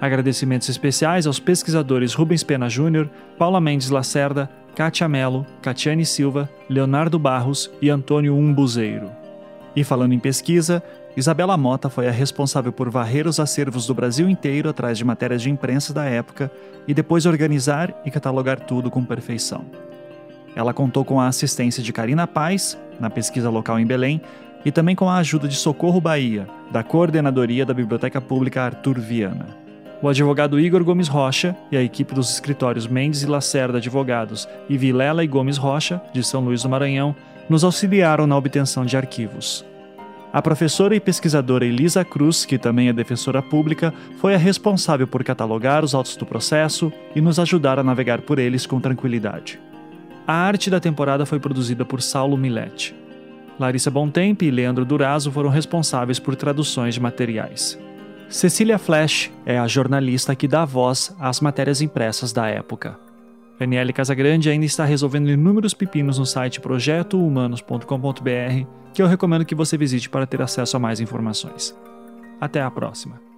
Agradecimentos especiais aos pesquisadores Rubens Pena Júnior, Paula Mendes Lacerda, Kátia Mello, Catiane Silva, Leonardo Barros e Antônio Umbuzeiro. E falando em pesquisa, Isabela Mota foi a responsável por varrer os acervos do Brasil inteiro atrás de matérias de imprensa da época e depois organizar e catalogar tudo com perfeição. Ela contou com a assistência de Karina Paz, na pesquisa local em Belém, e também com a ajuda de Socorro Bahia, da Coordenadoria da Biblioteca Pública Arthur Viana o advogado Igor Gomes Rocha e a equipe dos escritórios Mendes e Lacerda Advogados e Vilela e Gomes Rocha, de São Luís do Maranhão, nos auxiliaram na obtenção de arquivos. A professora e pesquisadora Elisa Cruz, que também é defensora pública, foi a responsável por catalogar os autos do processo e nos ajudar a navegar por eles com tranquilidade. A arte da temporada foi produzida por Saulo Milete. Larissa Bontempo e Leandro Durazo foram responsáveis por traduções de materiais. Cecília Flash é a jornalista que dá voz às matérias impressas da época. Daniele Casagrande ainda está resolvendo inúmeros pepinos no site projetohumanos.com.br, que eu recomendo que você visite para ter acesso a mais informações. Até a próxima!